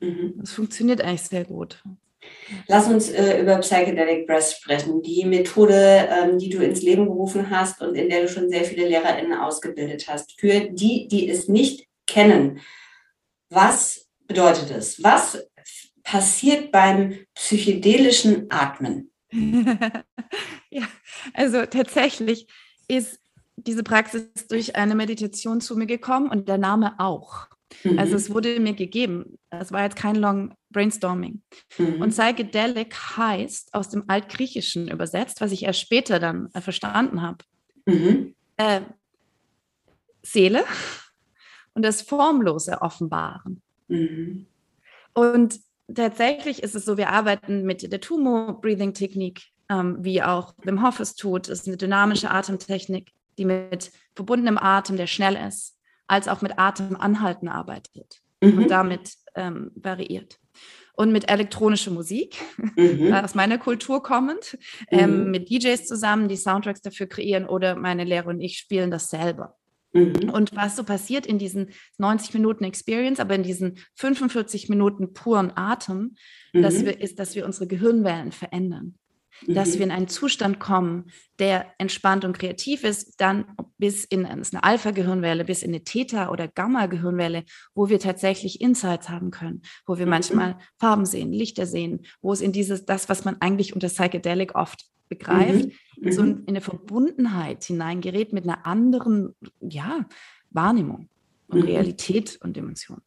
Mhm. Das funktioniert eigentlich sehr gut. Lass uns äh, über Psychedelic Breath sprechen, die Methode, ähm, die du ins Leben gerufen hast und in der du schon sehr viele LehrerInnen ausgebildet hast. Für die, die es nicht kennen, was bedeutet es? Was passiert beim psychedelischen Atmen? ja, also tatsächlich ist diese Praxis durch eine Meditation zu mir gekommen und der Name auch. Mhm. Also es wurde mir gegeben. Es war jetzt kein Long Brainstorming. Mhm. Und Psychedelic heißt aus dem Altgriechischen übersetzt, was ich erst später dann äh, verstanden habe. Mhm. Äh, Seele und das Formlose offenbaren. Mhm. Und tatsächlich ist es so, wir arbeiten mit der Tumo-Breathing-Technik, ähm, wie auch Wim Hof es tut. Es ist eine dynamische Atemtechnik, die mit verbundenem Atem, der schnell ist, als auch mit Atemanhalten arbeitet mhm. und damit ähm, variiert. Und mit elektronischer Musik, mhm. aus meiner Kultur kommend, ähm, mhm. mit DJs zusammen, die Soundtracks dafür kreieren oder meine Lehrer und ich spielen das selber. Mhm. Und was so passiert in diesen 90 Minuten Experience, aber in diesen 45 Minuten puren Atem, mhm. dass wir, ist, dass wir unsere Gehirnwellen verändern dass mhm. wir in einen Zustand kommen, der entspannt und kreativ ist, dann bis in eine Alpha-Gehirnwelle, bis in eine Theta- oder Gamma-Gehirnwelle, wo wir tatsächlich Insights haben können, wo wir mhm. manchmal Farben sehen, Lichter sehen, wo es in dieses, das, was man eigentlich unter Psychedelic oft begreift, mhm. so in eine Verbundenheit hineingerät mit einer anderen, ja, Wahrnehmung und mhm. Realität und Dimension.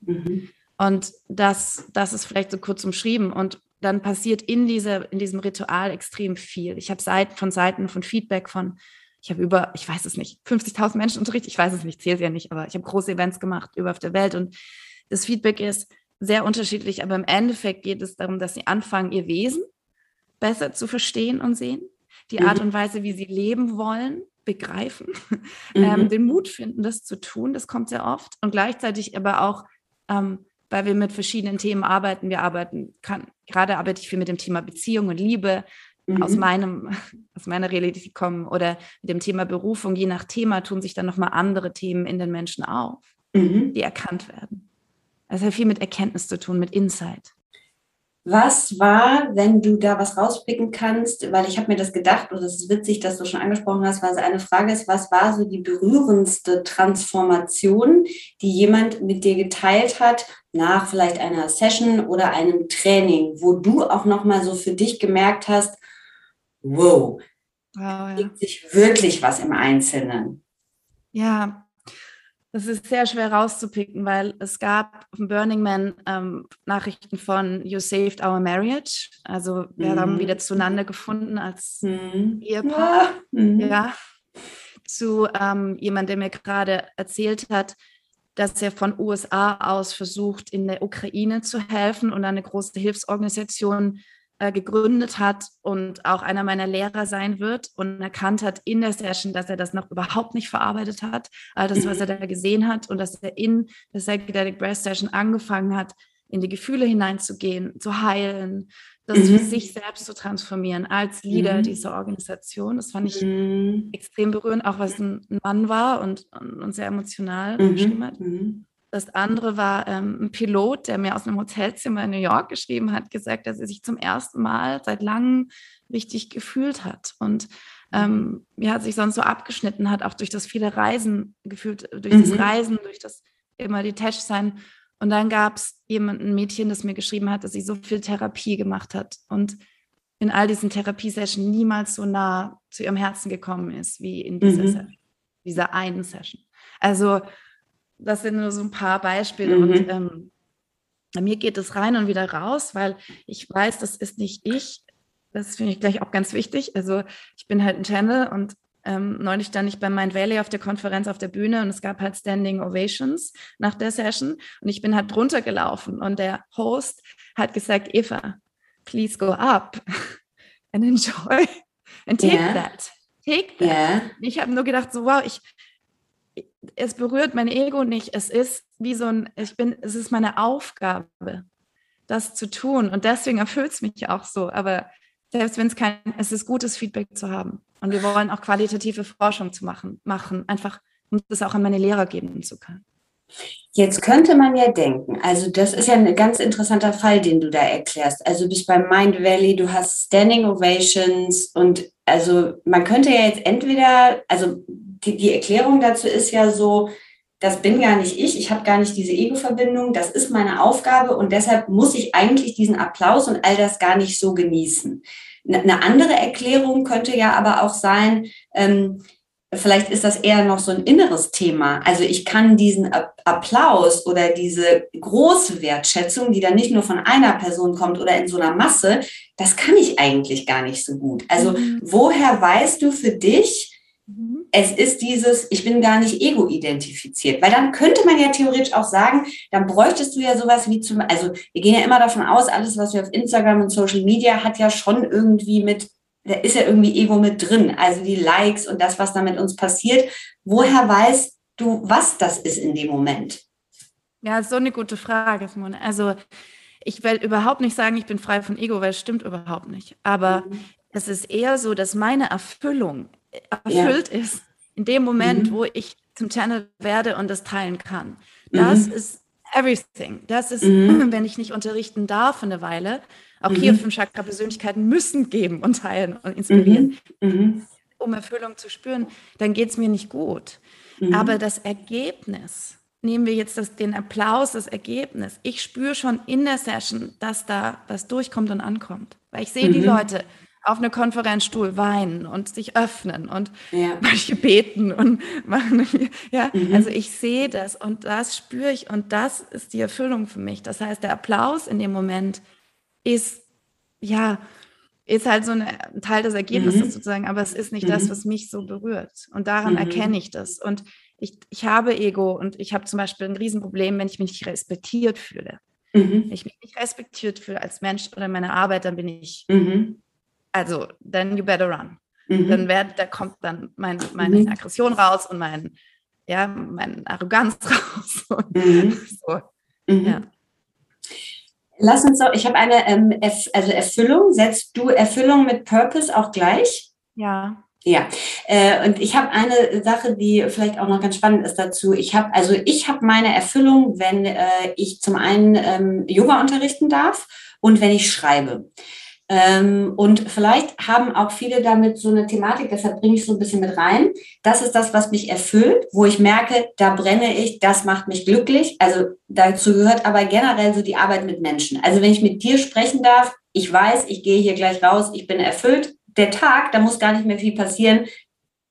Mhm. Und das, das ist vielleicht so kurz umschrieben. Und dann passiert in, dieser, in diesem Ritual extrem viel. Ich habe Seiten von Seiten von Feedback von, ich habe über, ich weiß es nicht, 50.000 Menschen unterrichtet, ich weiß es nicht, zähle es ja nicht, aber ich habe große Events gemacht über auf der Welt und das Feedback ist, sehr unterschiedlich, aber im Endeffekt geht es darum, dass sie anfangen, ihr Wesen besser zu verstehen und sehen, die mhm. Art und Weise, wie sie leben wollen, begreifen, mhm. ähm, den Mut finden, das zu tun, das kommt sehr oft und gleichzeitig aber auch, ähm, weil wir mit verschiedenen Themen arbeiten, wir arbeiten, kann, gerade arbeite ich viel mit dem Thema Beziehung und Liebe, mhm. aus meinem, aus meiner Realität kommen oder mit dem Thema Berufung, je nach Thema tun sich dann nochmal andere Themen in den Menschen auf, mhm. die erkannt werden. Das hat viel mit Erkenntnis zu tun, mit Insight. Was war, wenn du da was rauspicken kannst, weil ich habe mir das gedacht und es ist witzig, dass du schon angesprochen hast, weil es eine Frage ist, was war so die berührendste Transformation, die jemand mit dir geteilt hat nach vielleicht einer Session oder einem Training, wo du auch noch mal so für dich gemerkt hast, wow, oh, ja. gibt sich wirklich was im Einzelnen. Ja, das ist sehr schwer rauszupicken, weil es gab auf dem Burning Man ähm, Nachrichten von You Saved Our Marriage. Also wir mhm. haben wieder zueinander gefunden als mhm. Ehepaar. Ja. Mhm. ja. Zu ähm, jemand, der mir gerade erzählt hat, dass er von USA aus versucht, in der Ukraine zu helfen und eine große Hilfsorganisation äh, gegründet hat und auch einer meiner Lehrer sein wird und erkannt hat in der Session, dass er das noch überhaupt nicht verarbeitet hat, all das, was er da gesehen hat und dass er in der Psychedelic Breath Session angefangen hat, in die Gefühle hineinzugehen, zu heilen, das mhm. für sich selbst zu transformieren als Leader mhm. dieser Organisation. Das fand ich mhm. extrem berührend, auch was ein Mann war und, und sehr emotional mhm. geschrieben hat. Mhm. Das andere war ähm, ein Pilot, der mir aus einem Hotelzimmer in New York geschrieben hat, gesagt, dass er sich zum ersten Mal seit langem richtig gefühlt hat und ähm, ja, sich sonst so abgeschnitten hat, auch durch das viele Reisen gefühlt, durch mhm. das Reisen, durch das immer detached sein. Und dann gab es jemand, ein Mädchen, das mir geschrieben hat, dass sie so viel Therapie gemacht hat und in all diesen Therapiesessions niemals so nah zu ihrem Herzen gekommen ist wie in dieser, mhm. Session, dieser einen Session. Also das sind nur so ein paar Beispiele. Mhm. Und ähm, bei mir geht es rein und wieder raus, weil ich weiß, das ist nicht ich. Das finde ich gleich auch ganz wichtig. Also ich bin halt ein Channel und ähm, neulich stand ich bei Mind Valley auf der Konferenz auf der Bühne und es gab halt Standing Ovations nach der Session und ich bin halt drunter gelaufen und der Host hat gesagt, Eva, please go up and enjoy and take yeah. that. Take that. Yeah. Ich habe nur gedacht, so wow, ich, es berührt mein Ego nicht. Es ist wie so ein, ich bin, es ist meine Aufgabe, das zu tun. Und deswegen erfüllt es mich auch so. Aber selbst wenn es kein, es ist gutes Feedback zu haben. Und wir wollen auch qualitative Forschung zu machen, machen, einfach um das auch an meine Lehrer geben zu können. Jetzt könnte man ja denken, also das ist ja ein ganz interessanter Fall, den du da erklärst. Also du bist beim Mind Valley, du hast Standing Ovations und also man könnte ja jetzt entweder, also die, die Erklärung dazu ist ja so, das bin gar nicht ich, ich habe gar nicht diese Ego-Verbindung, das ist meine Aufgabe und deshalb muss ich eigentlich diesen Applaus und all das gar nicht so genießen. Eine andere Erklärung könnte ja aber auch sein, ähm, vielleicht ist das eher noch so ein inneres Thema. Also ich kann diesen Applaus oder diese große Wertschätzung, die dann nicht nur von einer Person kommt oder in so einer Masse, das kann ich eigentlich gar nicht so gut. Also mhm. woher weißt du für dich. Es ist dieses, ich bin gar nicht ego-identifiziert, weil dann könnte man ja theoretisch auch sagen, dann bräuchtest du ja sowas wie zum, also wir gehen ja immer davon aus, alles, was wir auf Instagram und Social Media hat ja schon irgendwie mit, da ist ja irgendwie Ego mit drin, also die Likes und das, was da mit uns passiert. Woher weißt du, was das ist in dem Moment? Ja, so eine gute Frage, Simone. Also ich will überhaupt nicht sagen, ich bin frei von Ego, weil es stimmt überhaupt nicht. Aber mhm. es ist eher so, dass meine Erfüllung erfüllt ja. ist, in dem Moment, mhm. wo ich zum Channel werde und das teilen kann. Das mhm. ist everything. Das ist, mhm. wenn ich nicht unterrichten darf eine Weile, auch hier mhm. fünf Chakra-Persönlichkeiten müssen geben und teilen und inspirieren, mhm. Mhm. um Erfüllung zu spüren, dann geht es mir nicht gut. Aber das Ergebnis, nehmen wir jetzt das, den Applaus, das Ergebnis. Ich spüre schon in der Session, dass da was durchkommt und ankommt. Weil ich sehe die Leute auf eine Konferenzstuhl weinen und sich öffnen und ja. manche beten und machen. Ja, mhm. also ich sehe das und das spüre ich und das ist die Erfüllung für mich. Das heißt, der Applaus in dem Moment ist, ja, ist halt so ein Teil des Ergebnisses mhm. sozusagen, aber es ist nicht mhm. das, was mich so berührt. Und daran mhm. erkenne ich das. Und ich, ich habe Ego und ich habe zum Beispiel ein Riesenproblem, wenn ich mich nicht respektiert fühle. Mhm. Wenn ich mich nicht respektiert fühle als Mensch oder meine Arbeit, dann bin ich, mhm. Also, then you better run. Mhm. Dann werd, da kommt dann mein, meine mhm. Aggression raus und mein, ja, meine Arroganz raus. Mhm. so. Mhm. Ja. Lass uns so, ich habe eine ähm, Erf also Erfüllung. Setzt du Erfüllung mit Purpose auch gleich? Ja. Ja, äh, und ich habe eine Sache, die vielleicht auch noch ganz spannend ist dazu. Ich habe also ich habe meine Erfüllung, wenn äh, ich zum einen ähm, Yoga unterrichten darf und wenn ich schreibe. Ähm, und vielleicht haben auch viele damit so eine Thematik, deshalb bringe ich so ein bisschen mit rein. Das ist das, was mich erfüllt, wo ich merke, da brenne ich, das macht mich glücklich. Also dazu gehört aber generell so die Arbeit mit Menschen. Also wenn ich mit dir sprechen darf, ich weiß, ich gehe hier gleich raus, ich bin erfüllt, der Tag, da muss gar nicht mehr viel passieren.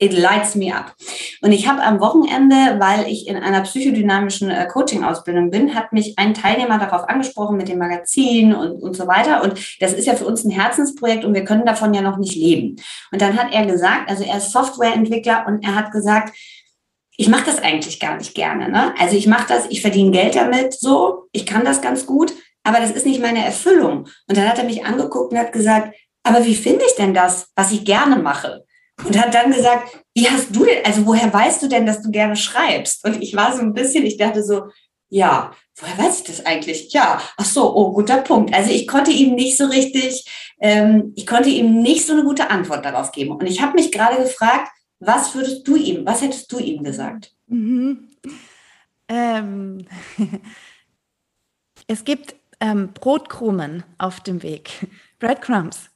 It lights me up. Und ich habe am Wochenende, weil ich in einer psychodynamischen äh, Coaching-Ausbildung bin, hat mich ein Teilnehmer darauf angesprochen mit dem Magazin und, und so weiter. Und das ist ja für uns ein Herzensprojekt und wir können davon ja noch nicht leben. Und dann hat er gesagt, also er ist Softwareentwickler und er hat gesagt, ich mache das eigentlich gar nicht gerne. Ne? Also ich mache das, ich verdiene Geld damit, so, ich kann das ganz gut, aber das ist nicht meine Erfüllung. Und dann hat er mich angeguckt und hat gesagt, aber wie finde ich denn das, was ich gerne mache? Und hat dann gesagt, wie hast du denn, also woher weißt du denn, dass du gerne schreibst? Und ich war so ein bisschen, ich dachte so, ja, woher weiß ich das eigentlich? Ja, ach so, oh, guter Punkt. Also ich konnte ihm nicht so richtig, ähm, ich konnte ihm nicht so eine gute Antwort darauf geben. Und ich habe mich gerade gefragt, was würdest du ihm, was hättest du ihm gesagt? Mhm. Ähm, es gibt ähm, Brotkrumen auf dem Weg, Breadcrumbs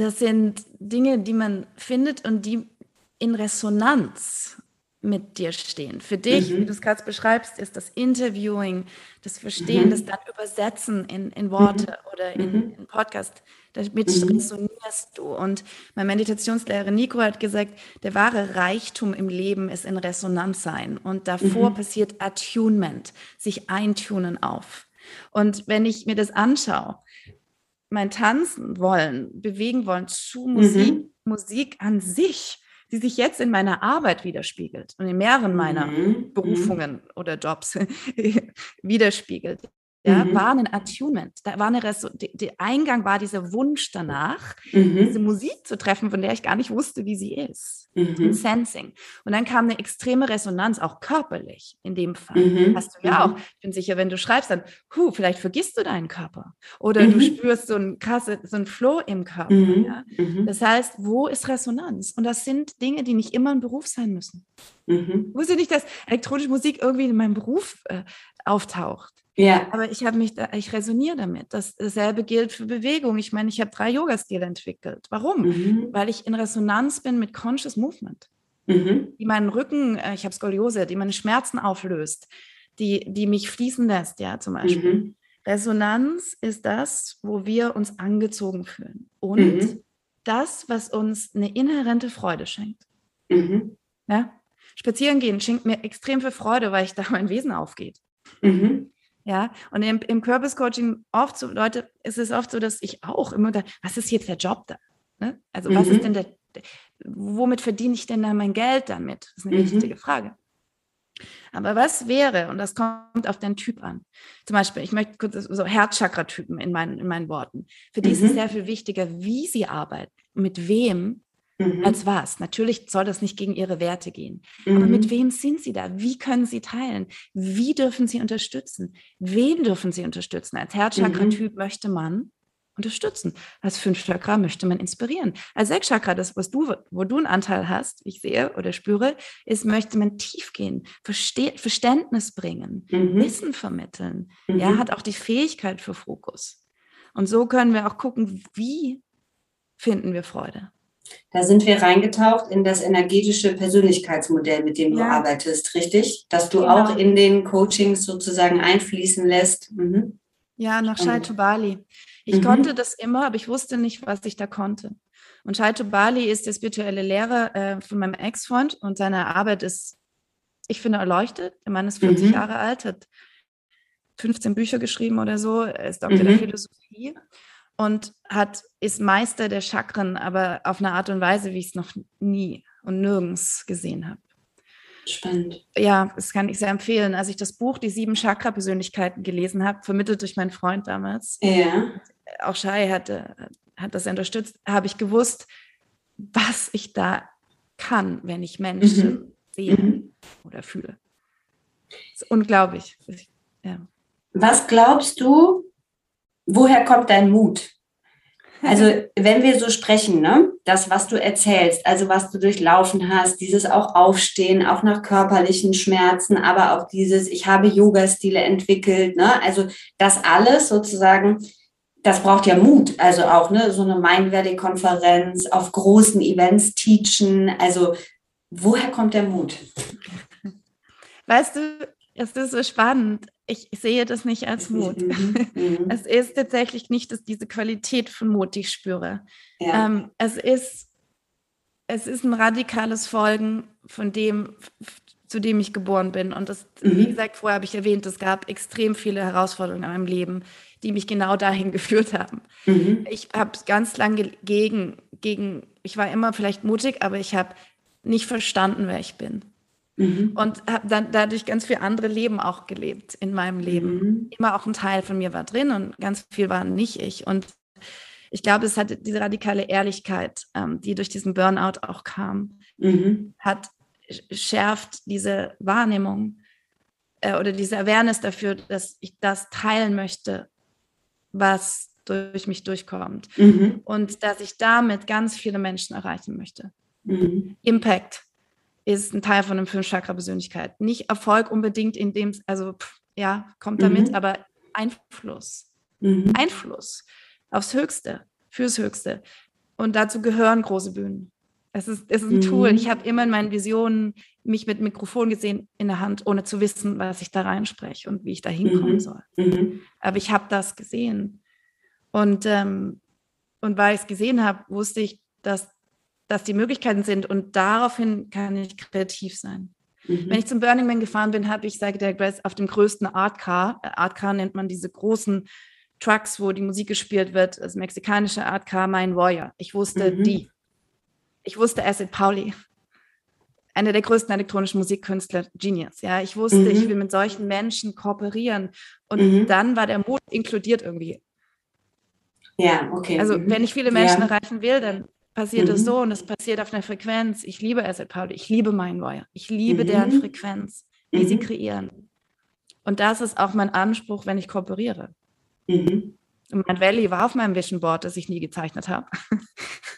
das sind Dinge, die man findet und die in Resonanz mit dir stehen. Für dich, mhm. wie du es gerade beschreibst, ist das Interviewing, das Verstehen, mhm. das dann Übersetzen in, in Worte mhm. oder in, mhm. in Podcast. Damit mhm. resonierst du. Und mein Meditationslehrer Nico hat gesagt, der wahre Reichtum im Leben ist in Resonanz sein. Und davor mhm. passiert Attunement, sich eintunen auf. Und wenn ich mir das anschaue, mein Tanzen wollen, bewegen wollen zu Musik, mhm. Musik an sich, die sich jetzt in meiner Arbeit widerspiegelt und in mehreren meiner mhm. mhm. Berufungen oder Jobs widerspiegelt ja, mhm. war ein Attunement. Da war eine Reso der Eingang war dieser Wunsch danach, mhm. diese Musik zu treffen, von der ich gar nicht wusste, wie sie ist. Mhm. Sensing. Und dann kam eine extreme Resonanz, auch körperlich in dem Fall. Mhm. Hast du ja auch. Mhm. Ich bin sicher, wenn du schreibst, dann, huh, vielleicht vergisst du deinen Körper. Oder du mhm. spürst so ein krasse, so ein Flow im Körper. Ja? Das heißt, wo ist Resonanz? Und das sind Dinge, die nicht immer ein Beruf sein müssen. Ich wusste nicht, dass elektronische Musik irgendwie in meinem Beruf äh, auftaucht. Ja. Aber ich habe mich da, ich resoniere damit. Das, dasselbe gilt für Bewegung. Ich meine, ich habe drei Yoga-Stile entwickelt. Warum? Mhm. Weil ich in Resonanz bin mit Conscious Movement. Mhm. Die meinen Rücken, äh, ich habe Skoliose, die meine Schmerzen auflöst, die, die mich fließen lässt, ja, zum Beispiel. Mhm. Resonanz ist das, wo wir uns angezogen fühlen. Und mhm. das, was uns eine inhärente Freude schenkt. Mhm. Ja? Spazieren gehen schenkt mir extrem viel Freude, weil ich da mein Wesen aufgeht. Mhm. Ja, und im, im Purpose-Coaching oft so, Leute, ist es oft so, dass ich auch immer da, was ist jetzt der Job da? Ne? Also, mhm. was ist mhm. denn der, womit verdiene ich denn da mein Geld damit? Das ist eine mhm. wichtige Frage. Aber was wäre, und das kommt auf den Typ an, zum Beispiel, ich möchte kurz so Herzchakra-Typen in meinen, in meinen Worten. Für die mhm. ist es mhm. sehr viel wichtiger, wie sie arbeiten, mit wem mhm. als was. Natürlich soll das nicht gegen ihre Werte gehen. Mhm. Aber mit mhm. wem sind sie da? Wie können sie teilen? Wie dürfen sie unterstützen? Wen dürfen sie unterstützen? Als Herzchakra-Typ mhm. möchte man unterstützen. Als Fünf-Chakra möchte man inspirieren. Als Sechs-Chakra, das, was du, wo du einen Anteil hast, ich sehe oder spüre, ist, möchte man tief gehen, Verste Verständnis bringen, mhm. Wissen vermitteln. Mhm. Ja, hat auch die Fähigkeit für Fokus. Und so können wir auch gucken, wie finden wir Freude. Da sind wir reingetaucht in das energetische Persönlichkeitsmodell, mit dem du ja. arbeitest, richtig? Dass du genau. auch in den Coachings sozusagen einfließen lässt. Mhm. Ja, nach Shaitu Bali. Ich mhm. konnte das immer, aber ich wusste nicht, was ich da konnte. Und Shaitu Bali ist der spirituelle Lehrer äh, von meinem Ex-Freund und seine Arbeit ist, ich finde, erleuchtet. Der Mann ist 40 mhm. Jahre alt, hat 15 Bücher geschrieben oder so, er ist Doktor der mhm. Philosophie und hat, ist Meister der Chakren, aber auf eine Art und Weise, wie ich es noch nie und nirgends gesehen habe. Spannend. Ja, das kann ich sehr empfehlen. Als ich das Buch Die sieben Chakra-Persönlichkeiten gelesen habe, vermittelt durch meinen Freund damals, Ja. auch Shai hatte, hat das unterstützt, habe ich gewusst, was ich da kann, wenn ich Menschen Mhm. sehe Mhm. oder fühle. Das ist unglaublich. Ich, ja. Was glaubst du, woher kommt dein Mut? Also, wenn wir so sprechen, ne, das, was du erzählst, also was du durchlaufen hast, dieses auch Aufstehen, auch nach körperlichen Schmerzen, aber auch dieses, ich habe Yoga-Stile entwickelt, ne, also das alles sozusagen, das braucht ja Mut. Also auch, ne, so eine Mind Valley-Konferenz, auf großen Events teachen. Also, woher kommt der Mut? Weißt du, es ist so spannend. Ich sehe das nicht als Mut. Mhm, mhm. Es ist tatsächlich nicht dass diese Qualität von Mut, die ich spüre. Ja. Ähm, es, ist, es ist ein radikales Folgen von dem, zu dem ich geboren bin. Und das, Mhm. wie gesagt, vorher habe ich erwähnt, es gab extrem viele Herausforderungen in meinem Leben, die mich genau dahin geführt haben. Mhm. Ich habe ganz lange gegen, gegen, ich war immer vielleicht mutig, aber ich habe nicht verstanden, wer ich bin. Mhm. Und habe dann dadurch ganz viel andere Leben auch gelebt in meinem Leben. Mhm. Immer auch ein Teil von mir war drin und ganz viel war nicht ich. Und ich glaube, es hat diese radikale Ehrlichkeit, ähm, die durch diesen Burnout auch kam, Mhm. hat sch- schärft diese Wahrnehmung äh, oder diese Awareness dafür, dass ich das teilen möchte, was durch mich durchkommt. Mhm. Und dass ich damit ganz viele Menschen erreichen möchte. Mhm. Impact ist ein Teil von einem Fünf-Chakra-Persönlichkeit. Nicht Erfolg unbedingt in dem, also pff, ja, kommt damit, Mhm. aber Einfluss. Mhm. Einfluss aufs Höchste, fürs Höchste. Und dazu gehören große Bühnen. Es ist, es ist ein Mhm. Tool. Ich habe immer in meinen Visionen mich mit Mikrofon gesehen in der Hand, ohne zu wissen, was ich da reinspreche und wie ich da hinkommen Mhm. soll. Mhm. Aber ich habe das gesehen. Und, ähm, und weil ich es gesehen habe, wusste ich, dass, dass die Möglichkeiten sind und daraufhin kann ich kreativ sein. Mhm. Wenn ich zum Burning Man gefahren bin, habe ich, sage der Grace, auf dem größten Art Car, äh, Art Car nennt man diese großen Trucks, wo die Musik gespielt wird, das mexikanische Art Car, mein Warrior. Ich wusste Mhm. die. Ich wusste Acid Pauli, einer der größten elektronischen Musikkünstler, Genius. Ja, ich wusste, Mhm. ich will mit solchen Menschen kooperieren. Und Mhm. dann war der Mut inkludiert irgendwie. Ja, okay. Also Mhm. wenn ich viele Menschen Ja. erreichen will, dann passiert es Mhm. so und es passiert auf einer Frequenz. Ich liebe Acid Pauli, ich liebe mein Warrior, ich liebe Mhm. deren Frequenz, die sie Mhm. kreieren. Und das ist auch mein Anspruch, wenn ich kooperiere. Mhm. Und mein Valley war auf meinem Vision Board, das ich nie gezeichnet habe.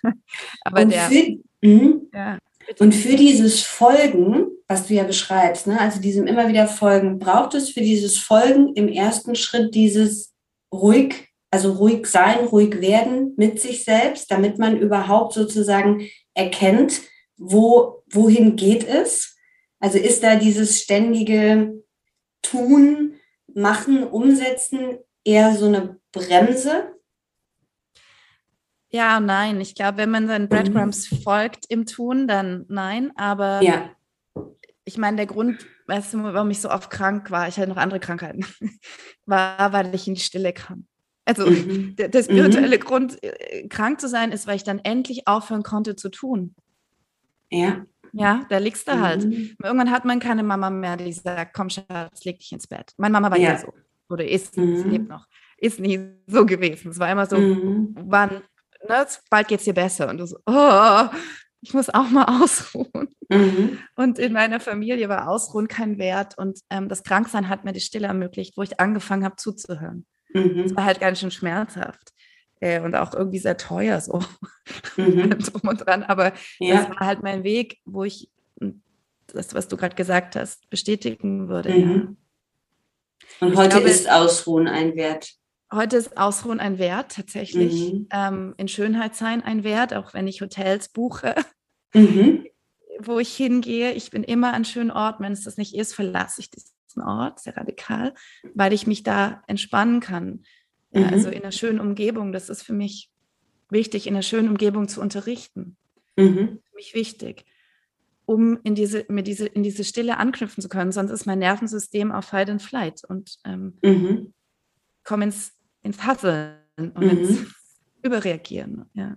Aber Und, der, für, mhm. ja, und für dieses Folgen, was du ja beschreibst, ne, also diesem immer wieder Folgen, braucht es für dieses Folgen im ersten Schritt dieses ruhig, also ruhig sein, ruhig werden mit sich selbst, damit man überhaupt sozusagen erkennt, wo, wohin geht es? Also ist da dieses ständige Tun, Machen, Umsetzen eher so eine Bremse? ja, nein. Ich glaube, wenn man seinen Breadcrumbs folgt im Tun, dann nein. Aber Ja. ich meine, der Grund, weißt du, warum ich so oft krank war, ich hatte noch andere Krankheiten, war, weil ich in die Stille kam. Also Mhm. der, der spirituelle Grund, äh, krank zu sein, ist, weil ich dann endlich aufhören konnte zu tun. Ja. Ja, da liegst du halt. Mhm. Irgendwann hat man keine Mama mehr, die sagt, komm Schatz, leg dich ins Bett. Meine Mama war Ja. so. Oder ist, Mhm. sie lebt noch. Ist nie so gewesen. Es war immer so, Mhm. wann, ne, bald geht's dir besser. Und du so, oh, ich muss auch mal ausruhen. Mhm. Und in meiner Familie war Ausruhen kein Wert. Und ähm, das Kranksein hat mir die Stille ermöglicht, wo ich angefangen habe zuzuhören. Mhm. war halt ganz schön schmerzhaft. Äh, und auch irgendwie sehr teuer so Mhm. drum und dran. Aber das Ja. war halt mein Weg, wo ich das, was du gerade gesagt hast, bestätigen würde. Mhm. Und Ich heute glaube- ist Ausruhen ein Wert. Ja. Heute ist Ausruhen ein Wert, tatsächlich. Mhm. Ähm, in Schönheit sein ein Wert, auch wenn ich Hotels buche, Mhm. wo ich hingehe. Ich bin immer an schönen Orten. Wenn es das nicht ist, verlasse ich diesen Ort, sehr radikal, weil ich mich da entspannen kann. Mhm. Also in einer schönen Umgebung. Das ist für mich wichtig, in einer schönen Umgebung zu unterrichten. Mhm. für mich wichtig, um in diese, mit diese, in diese Stille anknüpfen zu können. Sonst ist mein Nervensystem auf Fight and Flight und ähm, Mhm. komme ins, ins Hasseln und Mhm. ins Überreagieren. Ja.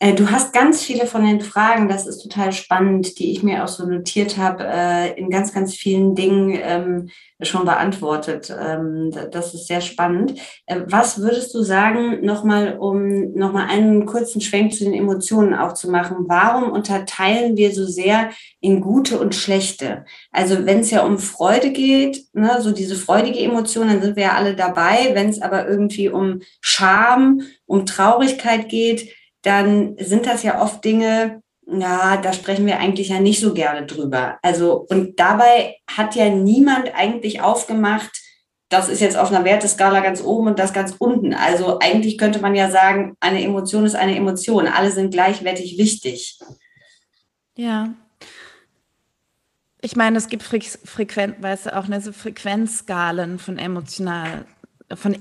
Äh, du hast ganz viele von den Fragen, das ist total spannend, die ich mir auch so notiert habe, äh, in ganz, ganz vielen Dingen ähm, schon beantwortet. Ähm, das ist sehr spannend. Äh, was würdest du sagen, nochmal, um nochmal einen kurzen Schwenk zu den Emotionen auch zu machen? Warum unterteilen wir so sehr in gute und schlechte? Also wenn es ja um Freude geht, ne, so diese freudige Emotion, dann sind wir ja alle dabei. Wenn es aber irgendwie um Scham, um Traurigkeit geht, dann sind das ja oft Dinge, na, da sprechen wir eigentlich ja nicht so gerne drüber. Also, und dabei hat ja niemand eigentlich aufgemacht, das ist jetzt auf einer Werteskala ganz oben und das ganz unten. Also eigentlich könnte man ja sagen, eine Emotion ist eine Emotion. Alle sind gleichwertig wichtig. Ja. Ich meine, es gibt Fre Frequenz, weißt du, auch eine Frequenzskalen von emotional, von,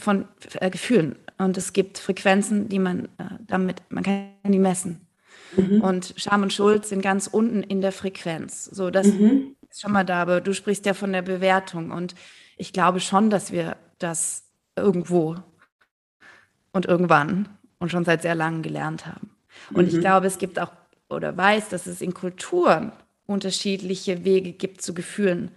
von äh, Gefühlen. Und es gibt Frequenzen, die man äh, damit, man kann die messen. Mhm. Und Scham und Schuld sind ganz unten in der Frequenz. So, das mhm. ist schon mal da, aber du sprichst ja von der Bewertung. Und ich glaube schon, dass wir das irgendwo und irgendwann und schon seit sehr langem gelernt haben. Und mhm. ich glaube, es gibt auch oder weiß, dass es in Kulturen unterschiedliche Wege gibt, zu Gefühlen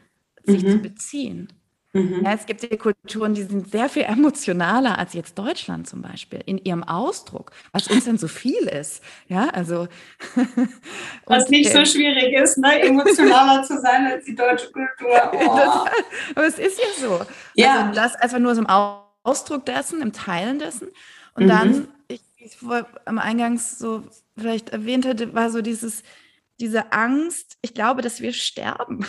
sich zu mhm. beziehen. Mhm. Ja, es gibt ja Kulturen, die sind sehr viel emotionaler als jetzt Deutschland zum Beispiel in ihrem Ausdruck, was uns dann so viel ist. Ja, also. was nicht so schwierig ist, ne? emotionaler zu sein als die deutsche Kultur. Oh. Das, aber es ist ja so. Ja. Also das einfach nur so im Ausdruck dessen, im Teilen dessen. Und mhm. dann, ich, ich am Eingangs so vielleicht erwähnt hatte, war so dieses, diese Angst, ich glaube, dass wir sterben.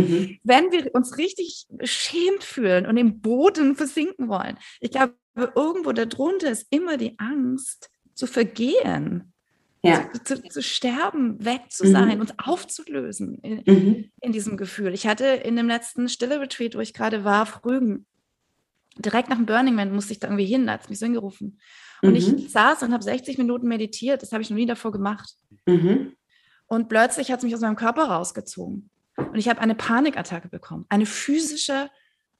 Mhm. Wenn wir uns richtig beschämt fühlen und im Boden versinken wollen, ich glaube, irgendwo darunter ist immer die Angst zu vergehen, ja. zu, zu, zu, sterben, weg zu mhm. sein, uns aufzulösen in, mhm. in, diesem Gefühl. Ich hatte in dem letzten Stille Retreat, wo ich gerade war, Frügen, direkt nach dem Burning Man musste ich da irgendwie hin, da hat es mich so hingerufen. Und ich mhm. saß und habe 60 Minuten meditiert, das habe ich noch nie davor gemacht. Mhm. Und plötzlich hat es mich aus meinem Körper rausgezogen. Und ich habe eine Panikattacke bekommen, eine physische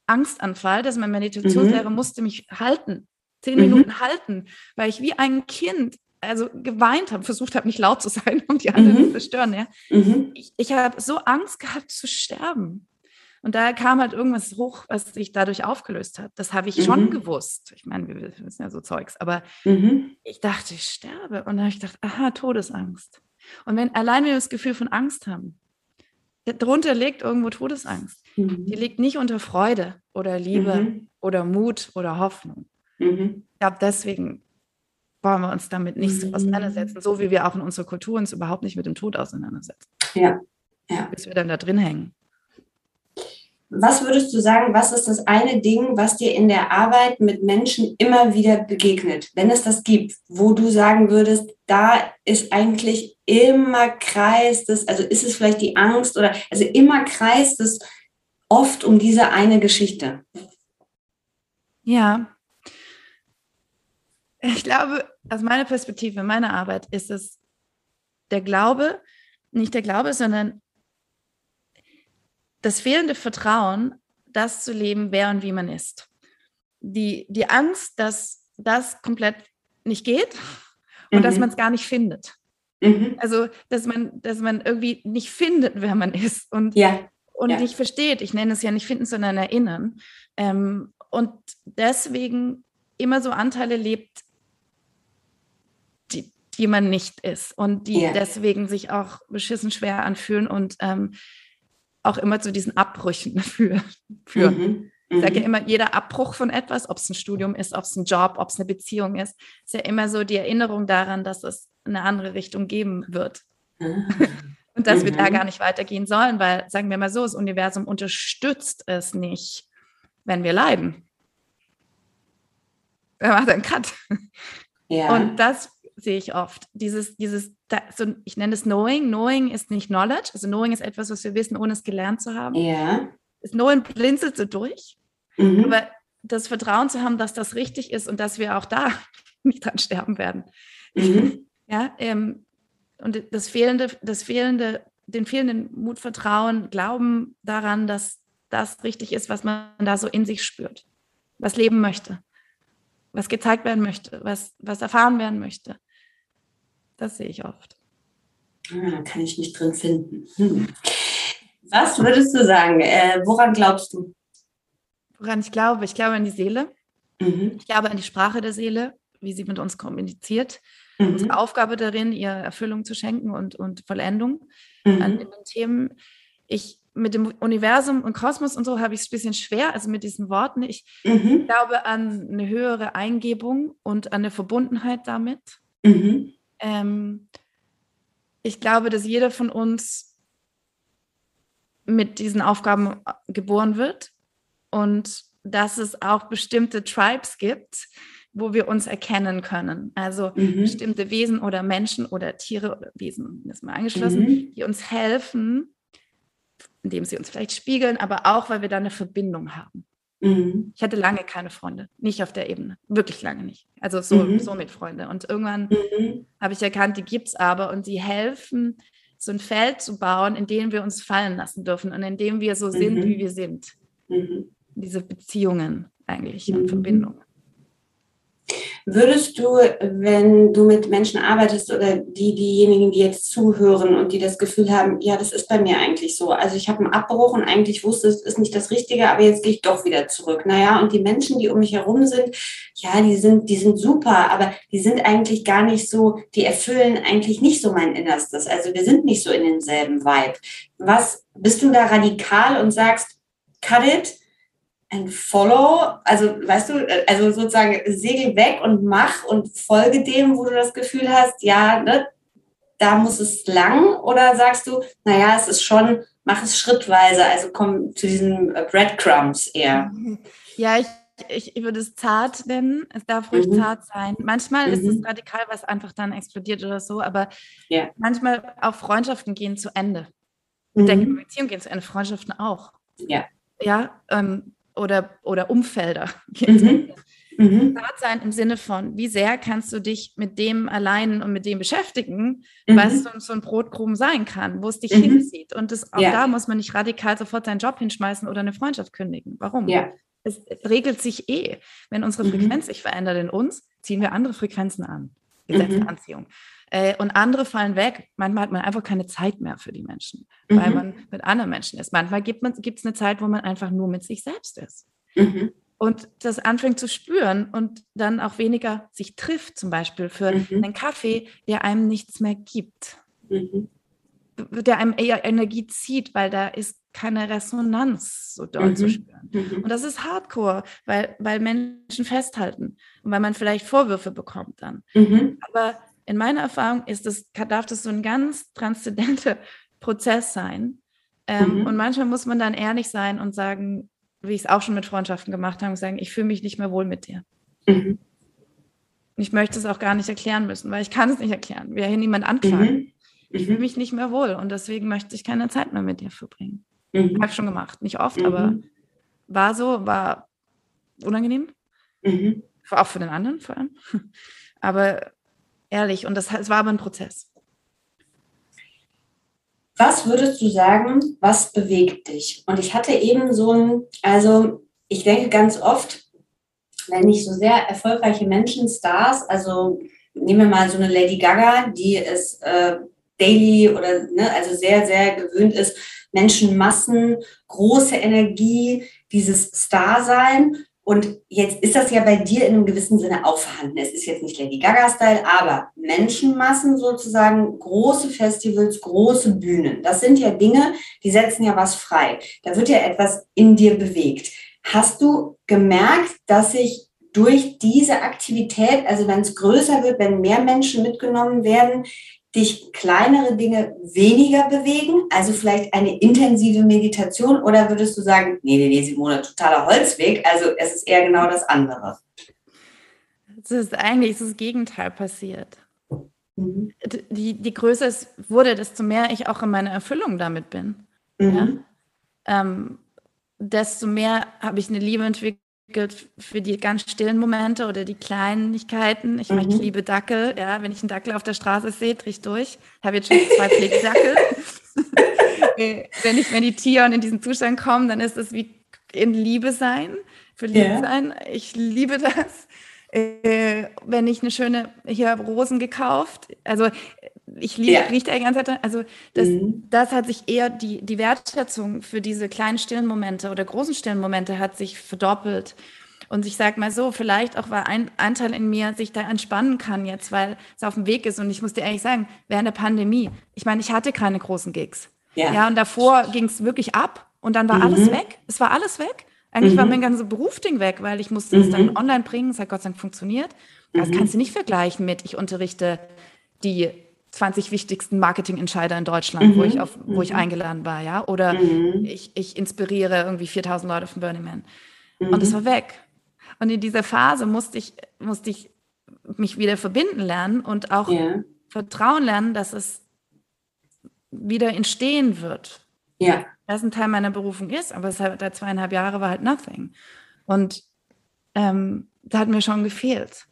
Angstanfall, dass mein Meditationslehrer mhm. musste mich halten, zehn mhm. Minuten halten, weil ich wie ein Kind also geweint habe, versucht habe, nicht laut zu sein, um die anderen mhm. zu stören. Ja? Mhm. Ich, ich habe so Angst gehabt zu sterben. Und da kam halt irgendwas hoch, was sich dadurch aufgelöst hat. Das habe ich mhm. schon gewusst. Ich meine, wir wissen ja so Zeugs, aber mhm. ich dachte, ich sterbe. Und dann habe ich gedacht, aha, Todesangst. Und wenn allein wir das Gefühl von Angst haben, darunter liegt irgendwo Todesangst. Mhm. Die liegt nicht unter Freude oder Liebe mhm. oder Mut oder Hoffnung. Mhm. Ich glaube, deswegen wollen wir uns damit nicht so auseinandersetzen, so wie wir auch in unserer Kultur uns überhaupt nicht mit dem Tod auseinandersetzen. Ja. ja. Bis wir dann da drin hängen. Was würdest du sagen, was ist das eine Ding, was dir in der Arbeit mit Menschen immer wieder begegnet, wenn es das gibt, wo du sagen würdest, da ist eigentlich immer kreist es, also ist es vielleicht die Angst oder, also immer kreist es oft um diese eine Geschichte? Ja. Ich glaube, aus meiner Perspektive, meiner Arbeit ist es der Glaube, nicht der Glaube, sondern das fehlende Vertrauen, das zu leben, wer und wie man ist. Die, die Angst, dass das komplett nicht geht und mhm. dass man es gar nicht findet. Mhm. Also, dass man, dass man irgendwie nicht findet, wer man ist und, ja. und ja. nicht versteht. Ich nenne es ja nicht finden, sondern erinnern. Ähm, und deswegen immer so Anteile lebt, die, die man nicht ist und die ja. deswegen sich auch beschissen schwer anfühlen und ähm, auch immer zu diesen Abbrüchen führen. Mhm. Ich sage ja mhm. immer, jeder Abbruch von etwas, ob es ein Studium ist, ob es ein Job, ob es eine Beziehung ist, ist ja immer so die Erinnerung daran, dass es eine andere Richtung geben wird. Mhm. Und dass mhm. wir da mhm. gar nicht weitergehen sollen, weil, sagen wir mal so, das Universum unterstützt es nicht, wenn wir leiden. Er macht einen Cut. Ja. Und das sehe ich oft. Dieses, dieses, so, ich nenne es Knowing. Knowing ist nicht Knowledge. Also Knowing ist etwas, was wir wissen, ohne es gelernt zu haben. Ja. Das Knowing blinzelt so durch. Mhm. Aber das Vertrauen zu haben, dass das richtig ist und dass wir auch da nicht dran sterben werden. Mhm. Ja, ähm, und das fehlende, das fehlende, den fehlenden Mut, Vertrauen, Glauben daran, dass das richtig ist, was man da so in sich spürt, was leben möchte, was gezeigt werden möchte, was, was erfahren werden möchte. Das sehe ich oft. Ah, da kann ich mich drin finden. Hm. Was würdest du sagen? Äh, woran glaubst du? Woran ich glaube? Ich glaube an die Seele. Mhm. Ich glaube an die Sprache der Seele, wie sie mit uns kommuniziert. Mhm. Unsere Aufgabe darin, ihr Erfüllung zu schenken und, und Vollendung mhm. an den Themen. Ich mit dem Universum und Kosmos und so habe ich es ein bisschen schwer, also mit diesen Worten. Ich mhm. glaube an eine höhere Eingebung und an eine Verbundenheit damit. Mhm. Ähm, ich glaube, dass jeder von uns mit diesen Aufgaben geboren wird und dass es auch bestimmte Tribes gibt, wo wir uns erkennen können. Also mhm. bestimmte Wesen oder Menschen oder Tiere oder Wesen, das ist mal angeschlossen, mhm. die uns helfen, indem sie uns vielleicht spiegeln, aber auch, weil wir da eine Verbindung haben. Mhm. Ich hatte lange keine Freunde, nicht auf der Ebene, wirklich lange nicht. Also so, mhm. so mit Freunde. Und irgendwann mhm. habe ich erkannt, die gibt es aber und sie helfen, so ein Feld zu bauen, in dem wir uns fallen lassen dürfen und in dem wir so sind, mhm. wie wir sind. Mhm diese Beziehungen eigentlich mhm. und Verbindungen. Würdest du, wenn du mit Menschen arbeitest oder die, diejenigen, die jetzt zuhören und die das Gefühl haben, ja, das ist bei mir eigentlich so. Also ich habe einen Abbruch und eigentlich wusste, es ist nicht das Richtige, aber jetzt gehe ich doch wieder zurück. Naja, und die Menschen, die um mich herum sind, ja, die sind, die sind super, aber die sind eigentlich gar nicht so, die erfüllen eigentlich nicht so mein Innerstes. Also wir sind nicht so in demselben Vibe. Was, bist du da radikal und sagst, cut it? Ein Follow, also weißt du, also sozusagen segel weg und mach und folge dem, wo du das Gefühl hast, ja, ne, da muss es lang oder sagst du, naja, es ist schon, mach es schrittweise, also komm zu diesen Breadcrumbs eher. Ja, ich, ich, ich würde es zart nennen, es darf ruhig mhm. zart sein. Manchmal mhm. ist es mhm. radikal, was einfach dann explodiert oder so, aber ja. manchmal auch Freundschaften gehen zu Ende. Mhm. Denke, Beziehungen gehen zu Ende, Freundschaften auch. Ja. Ja, ähm, oder, oder Umfelder. Mhm. Mhm. sein im Sinne von, wie sehr kannst du dich mit dem allein und mit dem beschäftigen, mhm. was so, so, ein Brotkrumen sein kann, wo es dich mhm. hinzieht. Und das, auch ja. da muss man nicht radikal sofort seinen Job hinschmeißen oder eine Freundschaft kündigen. Warum? Ja. Es, regelt sich eh. Wenn unsere mhm. Frequenz sich verändert in uns, ziehen wir andere Frequenzen an. Gesetz der mhm. Anziehung. Äh, und andere fallen weg. Manchmal hat man einfach keine Zeit mehr für die Menschen, mhm. weil man mit anderen Menschen ist. Manchmal gibt es eine Zeit, wo man einfach nur mit sich selbst ist. Mhm. Und das anfängt zu spüren und dann auch weniger sich trifft, zum Beispiel für mhm. einen Kaffee, der einem nichts mehr gibt. Mhm. Der einem eher Energie zieht, weil da ist keine Resonanz so dort zu mhm. spüren. Mhm. Und das ist Hardcore, weil, weil Menschen festhalten und weil man vielleicht Vorwürfe bekommt dann. Aber in meiner Erfahrung ist das, darf das so ein ganz transzendenter Prozess sein. Ähm, mhm. Und manchmal muss man dann ehrlich sein und sagen, wie ich es auch schon mit Freundschaften gemacht habe, sagen, ich fühle mich nicht mehr wohl mit dir. Mhm. Ich möchte es auch gar nicht erklären müssen, weil ich kann es nicht erklären. Wir hier niemand anklagen. Mhm. Ich fühle mhm. mich nicht mehr wohl und deswegen möchte ich keine Zeit mehr mit dir verbringen. Mhm. Habe ich schon gemacht. Nicht oft, mhm. aber war so, war unangenehm. Mhm. Auch für den anderen vor allem. Aber ehrlich. Und das, es war aber ein Prozess. Was würdest du sagen, was bewegt dich? Und ich hatte eben so ein, also ich denke ganz oft, wenn ich so sehr erfolgreiche Menschen, Stars, also nehmen wir mal so eine Lady Gaga, die ist äh, daily oder ne, also sehr, sehr gewöhnt ist, Menschenmassen, große Energie, dieses Star-Sein. Und jetzt ist das ja bei dir in einem gewissen Sinne auch vorhanden. Es ist jetzt nicht Lady Gaga-Style, aber Menschenmassen sozusagen, große Festivals, große Bühnen. Das sind ja Dinge, die setzen ja was frei. Da wird ja etwas in dir bewegt. Hast du gemerkt, dass sich durch diese Aktivität, also wenn es größer wird, wenn mehr Menschen mitgenommen werden, dich kleinere Dinge weniger bewegen? Also vielleicht eine intensive Meditation oder würdest du sagen, nee, nee, nee, Simone, totaler Holzweg, also es ist eher genau das andere? Es ist eigentlich das Gegenteil passiert. Mhm. Die, die größer es wurde, desto mehr ich auch in meiner Erfüllung damit bin. Mhm. Ja? Ähm, desto mehr habe ich eine Liebe entwickelt für die ganz stillen Momente oder die Kleinigkeiten. Ich, mhm. meine, ich liebe Dackel. Ja, wenn ich einen Dackel auf der Straße sehe, drehe ich durch. Ich habe jetzt schon zwei Pflegedackel. wenn ich meditiere und in diesen Zustand komme, dann ist es wie in Liebe sein, verliebt yeah. sein. Ich liebe das. Äh, wenn ich eine schöne, hier habe Rosen gekauft. Also ich liebe, ja. rieche die ganze Zeit. Also das, mhm. das hat sich eher, die, die Wertschätzung für diese kleinen stillen Momente oder großen stillen Momente hat sich verdoppelt. Und ich sage mal so, vielleicht auch, weil ein, ein Teil in mir sich da entspannen kann jetzt, weil es auf dem Weg ist. Und ich muss dir ehrlich sagen, während der Pandemie, ich meine, ich hatte keine großen Gigs. Ja, ja und davor ging es wirklich ab und dann war mhm. alles weg. Es war alles weg. Eigentlich mhm. war mein ganzes Berufsding weg, weil ich musste es dann mhm. online bringen. Es hat Gott sei Dank funktioniert. Das mhm. kannst du nicht vergleichen mit, ich unterrichte die 20 wichtigsten Marketingentscheider in Deutschland, wo ich auf, wo ich eingeladen war, ja. Oder ich, ich inspiriere irgendwie 4000 Leute von Burning Man. Und es war weg. Und in dieser Phase musste ich, musste ich mich wieder verbinden lernen und auch ja. vertrauen lernen, dass es wieder entstehen wird. Ja. Das ein Teil meiner Berufung ist, aber es hat da zweieinhalb Jahre war halt nothing. Und ähm, da hat mir schon gefehlt.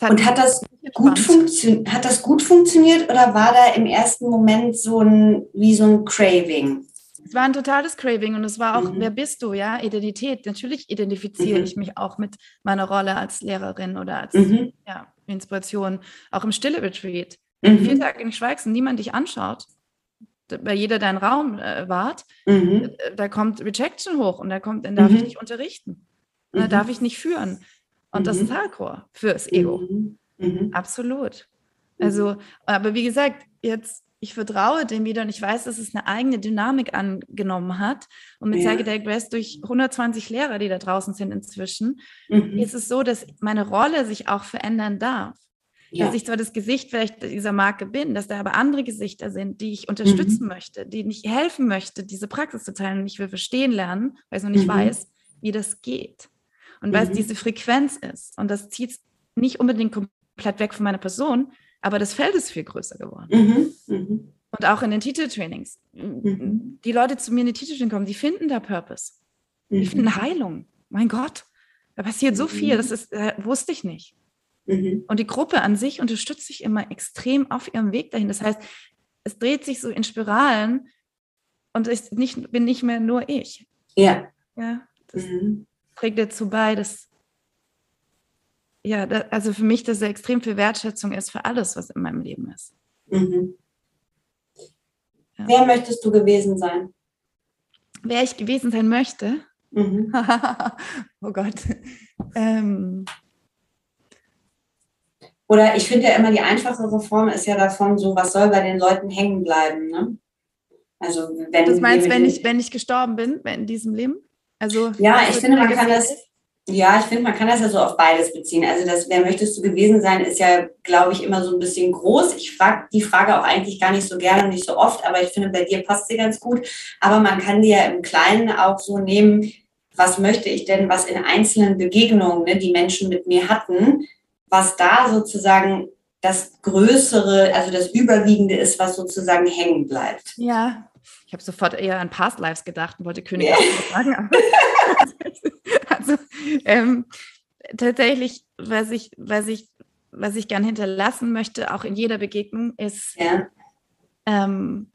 Und hat das, gut hat das gut funktioniert oder war da im ersten Moment so ein, wie so ein Craving? Es war ein totales Craving und es war auch, mhm. wer bist du, ja, Identität. Natürlich identifiziere mhm. ich mich auch mit meiner Rolle als Lehrerin oder als mhm. ja, Inspiration, auch im Stille Retreat. Mhm. Vier Tage nicht schweigst und niemand dich anschaut, weil jeder deinen Raum äh, wahrt, mhm. Äh, da kommt Rejection hoch und da kommt, dann darf ich mhm. nicht unterrichten. Da darf ich nicht führen. Und das ist Hardcore fürs Ego. Absolut. Also, aber wie gesagt, jetzt ich vertraue dem wieder und ich weiß, dass es eine eigene Dynamik angenommen hat. Und mit ja. Psychedelic Rest durch 120 Lehrer, die da draußen sind inzwischen, mhm. ist es so, dass meine Rolle sich auch verändern darf. Ja. Dass ich zwar das Gesicht vielleicht dieser Marke bin, dass da aber andere Gesichter sind, die ich unterstützen mhm. möchte, die ich helfen möchte, diese Praxis zu teilen. Und ich will verstehen lernen, weil ich noch nicht mhm. weiß, wie das geht. Und weil es mhm. diese Frequenz ist. Und das zieht nicht unbedingt komplett weg von meiner Person, aber das Feld ist viel größer geworden. Mhm, mh. Und auch in den Titeltrainings. Mhm. Die Leute zu mir in die Titeltraining kommen, die finden da Purpose. Die mhm. finden Heilung. Mein Gott, da passiert so viel, das ist, äh, wusste ich nicht. Mhm. Und die Gruppe an sich unterstützt sich immer extrem auf ihrem Weg dahin. Das heißt, es dreht sich so in Spiralen und ich nicht, bin nicht mehr nur ich. Ja. Ja, mhm. Trägt dazu bei, dass ja, da, also für mich, dass er extrem viel Wertschätzung ist für alles, was in meinem Leben ist. Mhm. Ja. Wer möchtest du gewesen sein? Wer ich gewesen sein möchte? Mhm. oh Gott. Ähm. Oder ich finde ja immer, die einfachere Form ist ja davon so, was soll bei den Leuten hängen bleiben, ne? Also wenn du meinst, wenn ich, wenn ich gestorben bin in diesem Leben? Also, ja, ich finde, man kann das, ja, ich finde, man kann das ja so auf beides beziehen. Also das, wer möchtest du gewesen sein, ist ja, glaube ich, immer so ein bisschen groß. Ich frage die Frage auch eigentlich gar nicht so gerne und nicht so oft, aber ich finde, bei dir passt sie ganz gut. Aber man kann die ja im Kleinen auch so nehmen, was möchte ich denn, was in einzelnen Begegnungen ne, die Menschen mit mir hatten, was da sozusagen das Größere, also das Überwiegende ist, was sozusagen hängen bleibt. Ja, ich habe sofort eher an Past Lives gedacht und wollte König sagen. also ähm, tatsächlich, was ich, was ich, was ich gern hinterlassen möchte, auch in jeder Begegnung, ist, ja. ähm,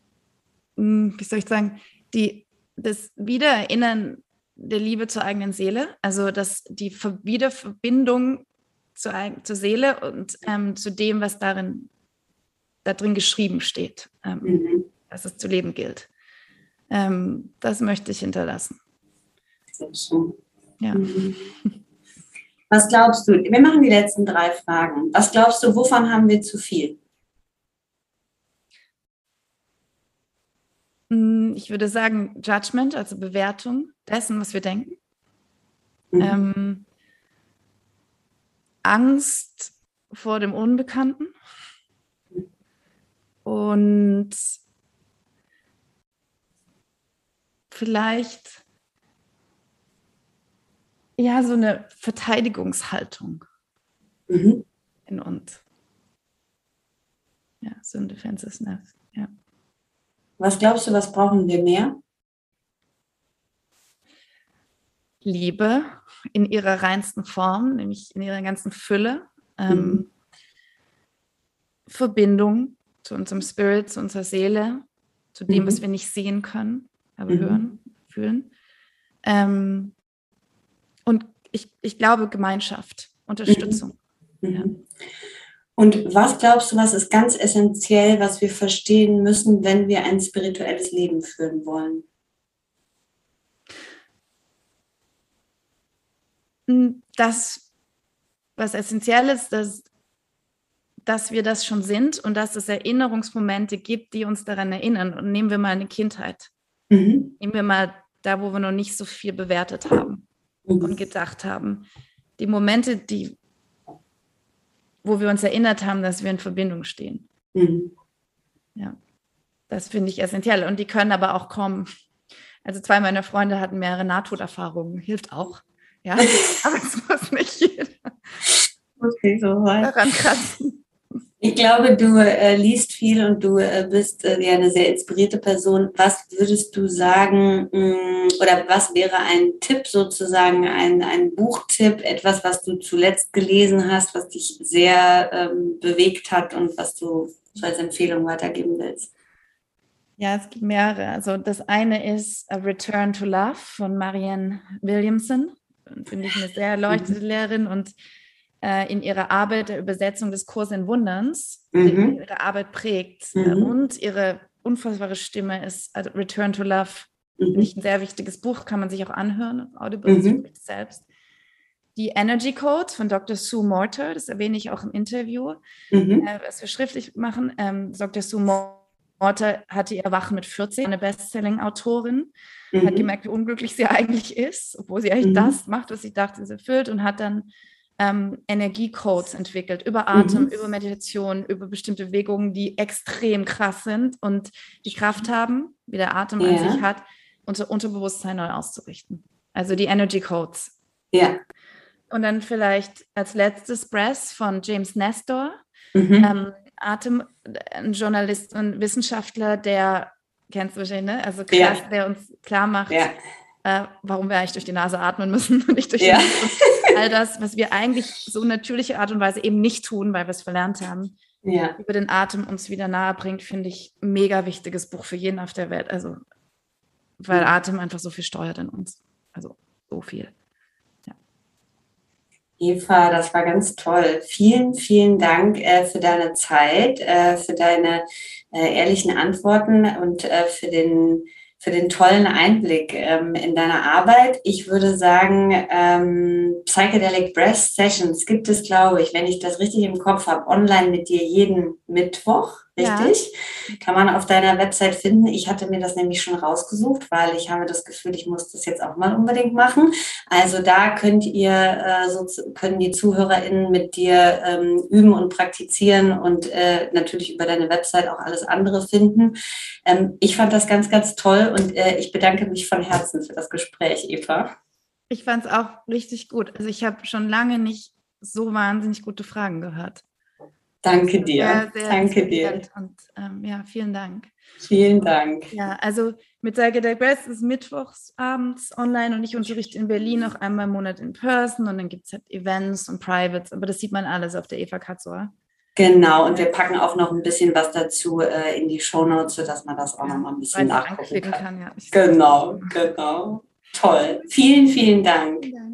hm, wie soll ich sagen, die, das Wiedererinnern der Liebe zur eigenen Seele, also dass die Wiederverbindung zur, zur Seele und ähm, zu dem, was darin da drin geschrieben steht, ähm, mhm. Dass es zu leben gilt. Ähm, das möchte ich hinterlassen. Ja. Mhm. Was glaubst du? Wir machen die letzten drei Fragen. Was glaubst du, wovon haben wir zu viel? Mm, ich würde sagen, Judgment, also Bewertung dessen, was wir denken. Mhm. Ähm, Angst vor dem Unbekannten. Und vielleicht ja so eine Verteidigungshaltung mhm. in uns. Ja, so ein Defensiveness, ja. Was glaubst du, was brauchen wir mehr? Liebe in ihrer reinsten Form, nämlich in ihrer ganzen Fülle. Ähm, mhm. Verbindung zu unserem Spirit, zu unserer Seele, zu dem, mhm. was wir nicht sehen können aber mhm. hören, fühlen. Ähm, und ich, ich glaube Gemeinschaft. Unterstützung. Mhm. Ja. Und was glaubst du, was ist ganz essentiell, was wir verstehen müssen, wenn wir ein spirituelles Leben führen wollen? Hm, das, was essentiell ist, dass, dass wir das schon sind und dass es Erinnerungsmomente gibt, die uns daran erinnern. Und nehmen wir mal eine Kindheit. Mhm. Nehmen wir mal da, wo wir noch nicht so viel bewertet haben mhm. und gedacht haben. Die Momente, die wo wir uns erinnert haben, dass wir in Verbindung stehen. Mhm. Ja, das finde ich essentiell. Und die können aber auch kommen. Also zwei meiner Freunde hatten mehrere Nahtoderfahrungen. Hilft auch. Ja, aber es muss nicht jeder okay, so daran kratzen. Ich glaube, du äh, liest viel und du äh, bist äh, ja eine sehr inspirierte Person. Was würdest du sagen mh, mm, oder was wäre ein Tipp sozusagen, ein, ein Buchtipp, etwas, was du zuletzt gelesen hast, was dich sehr ähm, bewegt hat und was du so als Empfehlung weitergeben willst? Ja, es gibt mehrere. Also das eine ist A Return to Love von Marianne Williamson. Finde ich eine sehr erleuchtete mhm. Lehrerin und äh, in ihrer Arbeit der Übersetzung des Kurs in Wunderns, mhm. ihre Arbeit prägt. Mhm. und ihre unfassbare Stimme ist also Return to Love. Mhm. Nicht ein sehr wichtiges Buch, kann man sich auch anhören, Audible mhm. selbst. Die Energy Code von Dr. Sue Mortar, das erwähne ich auch im Interview, mhm. äh, was wir schriftlich machen. Ähm, Dr. Sue Mortar hatte ihr Wachen mit 40, eine Bestselling-Autorin, mhm. hat gemerkt, wie unglücklich sie eigentlich ist, obwohl sie eigentlich mhm. das macht, was sie dachte, sie erfüllt und hat dann ähm, Energiecodes entwickelt, über Atem, mhm. über Meditation, über bestimmte Bewegungen, die extrem krass sind und die Kraft haben, wie der Atem ja. an sich hat, unser Unterbewusstsein neu auszurichten. Also die Energy Codes. Ja. Und dann vielleicht als letztes Breath von James Nestor, mhm. ähm, Atem, ein Journalist und Wissenschaftler, der, kennst du wahrscheinlich, ne? Also krass, ja. der uns klar macht, ja äh, warum wir eigentlich durch die Nase atmen müssen und nicht durch die Nase. All das, was wir eigentlich so natürliche Art und Weise eben nicht tun, weil wir es verlernt haben, ja. über den Atem uns wieder nahe bringt, finde ich ein mega wichtiges Buch für jeden auf der Welt. Also, weil Atem einfach so viel steuert in uns. Also, so viel. Eva, das war ganz toll. Vielen, vielen Dank äh, für deine Zeit, äh, für deine äh, ehrlichen Antworten und äh, für den für den tollen Einblick ähm, in deine Arbeit. Ich würde sagen, ähm, Psychedelic Breath Sessions gibt es, glaube ich, wenn ich das richtig im Kopf habe, online mit dir jeden Mittwoch richtig? Ja. Kann man auf deiner Website finden. Ich hatte mir das nämlich schon rausgesucht, weil ich habe das Gefühl, ich muss das jetzt auch mal unbedingt machen. Also da könnt ihr, äh, so können die ZuhörerInnen mit dir ähm, üben und praktizieren und äh, natürlich über deine Website auch alles andere finden. Ähm, ich fand das ganz, ganz toll und äh, ich bedanke mich von Herzen für das Gespräch, Eva. Ich fand es auch richtig gut. Also ich habe schon lange nicht so wahnsinnig gute Fragen gehört. Danke dir. Sehr, sehr Danke dir. Und ähm, ja, vielen Dank. Vielen Dank. Ja, also mit Sage Digress ist mittwochs abends online und ich unterrichte in Berlin noch einmal im Monat in Person und dann gibt es halt Events und Privates, aber das sieht man alles auf der Eva Katzor. Genau, und wir packen auch noch ein bisschen was dazu äh, in die Shownotes, sodass man das auch noch mal ein bisschen nachgucken kann. kann ja. Genau, genau. Toll. Vielen, vielen Dank. Vielen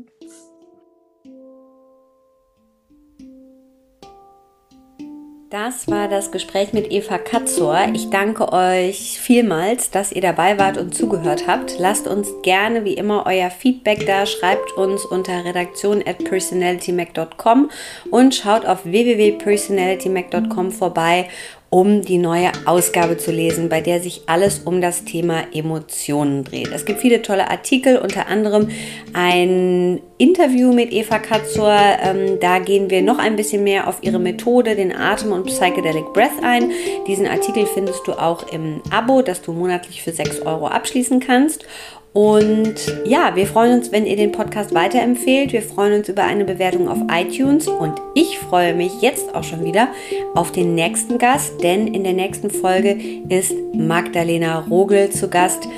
Das war das Gespräch mit Eva Katzor. Ich danke euch vielmals, dass ihr dabei wart und zugehört habt. Lasst uns gerne wie immer euer Feedback da, schreibt uns unter redaktion at personalitymac.com und schaut auf www.personalitymac.com vorbei um die neue Ausgabe zu lesen, bei der sich alles um das Thema Emotionen dreht. Es gibt viele tolle Artikel, unter anderem ein Interview mit Eva Katzor. Ähm, da gehen wir noch ein bisschen mehr auf ihre Methode, den Atem und Psychedelic Breath ein. Diesen Artikel findest du auch im Abo, das du monatlich für 6 Euro abschließen kannst. Und ja, wir freuen uns, wenn ihr den Podcast weiterempfehlt. Wir freuen uns über eine Bewertung auf iTunes und ich freue mich jetzt auch schon wieder auf den nächsten Gast, denn in der nächsten Folge ist Magdalena Rogel zu Gast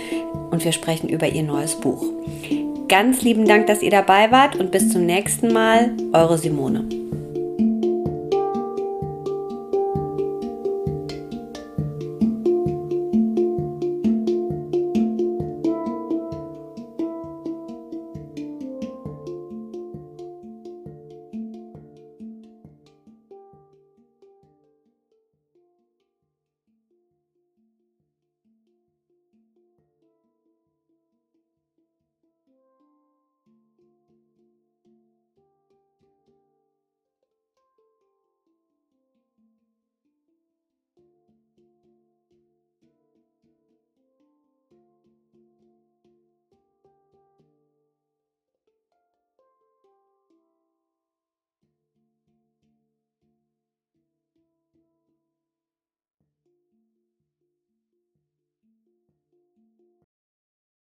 und wir sprechen über ihr neues Buch. Ganz lieben Dank, dass ihr dabei wart und bis zum nächsten Mal, eure Simone.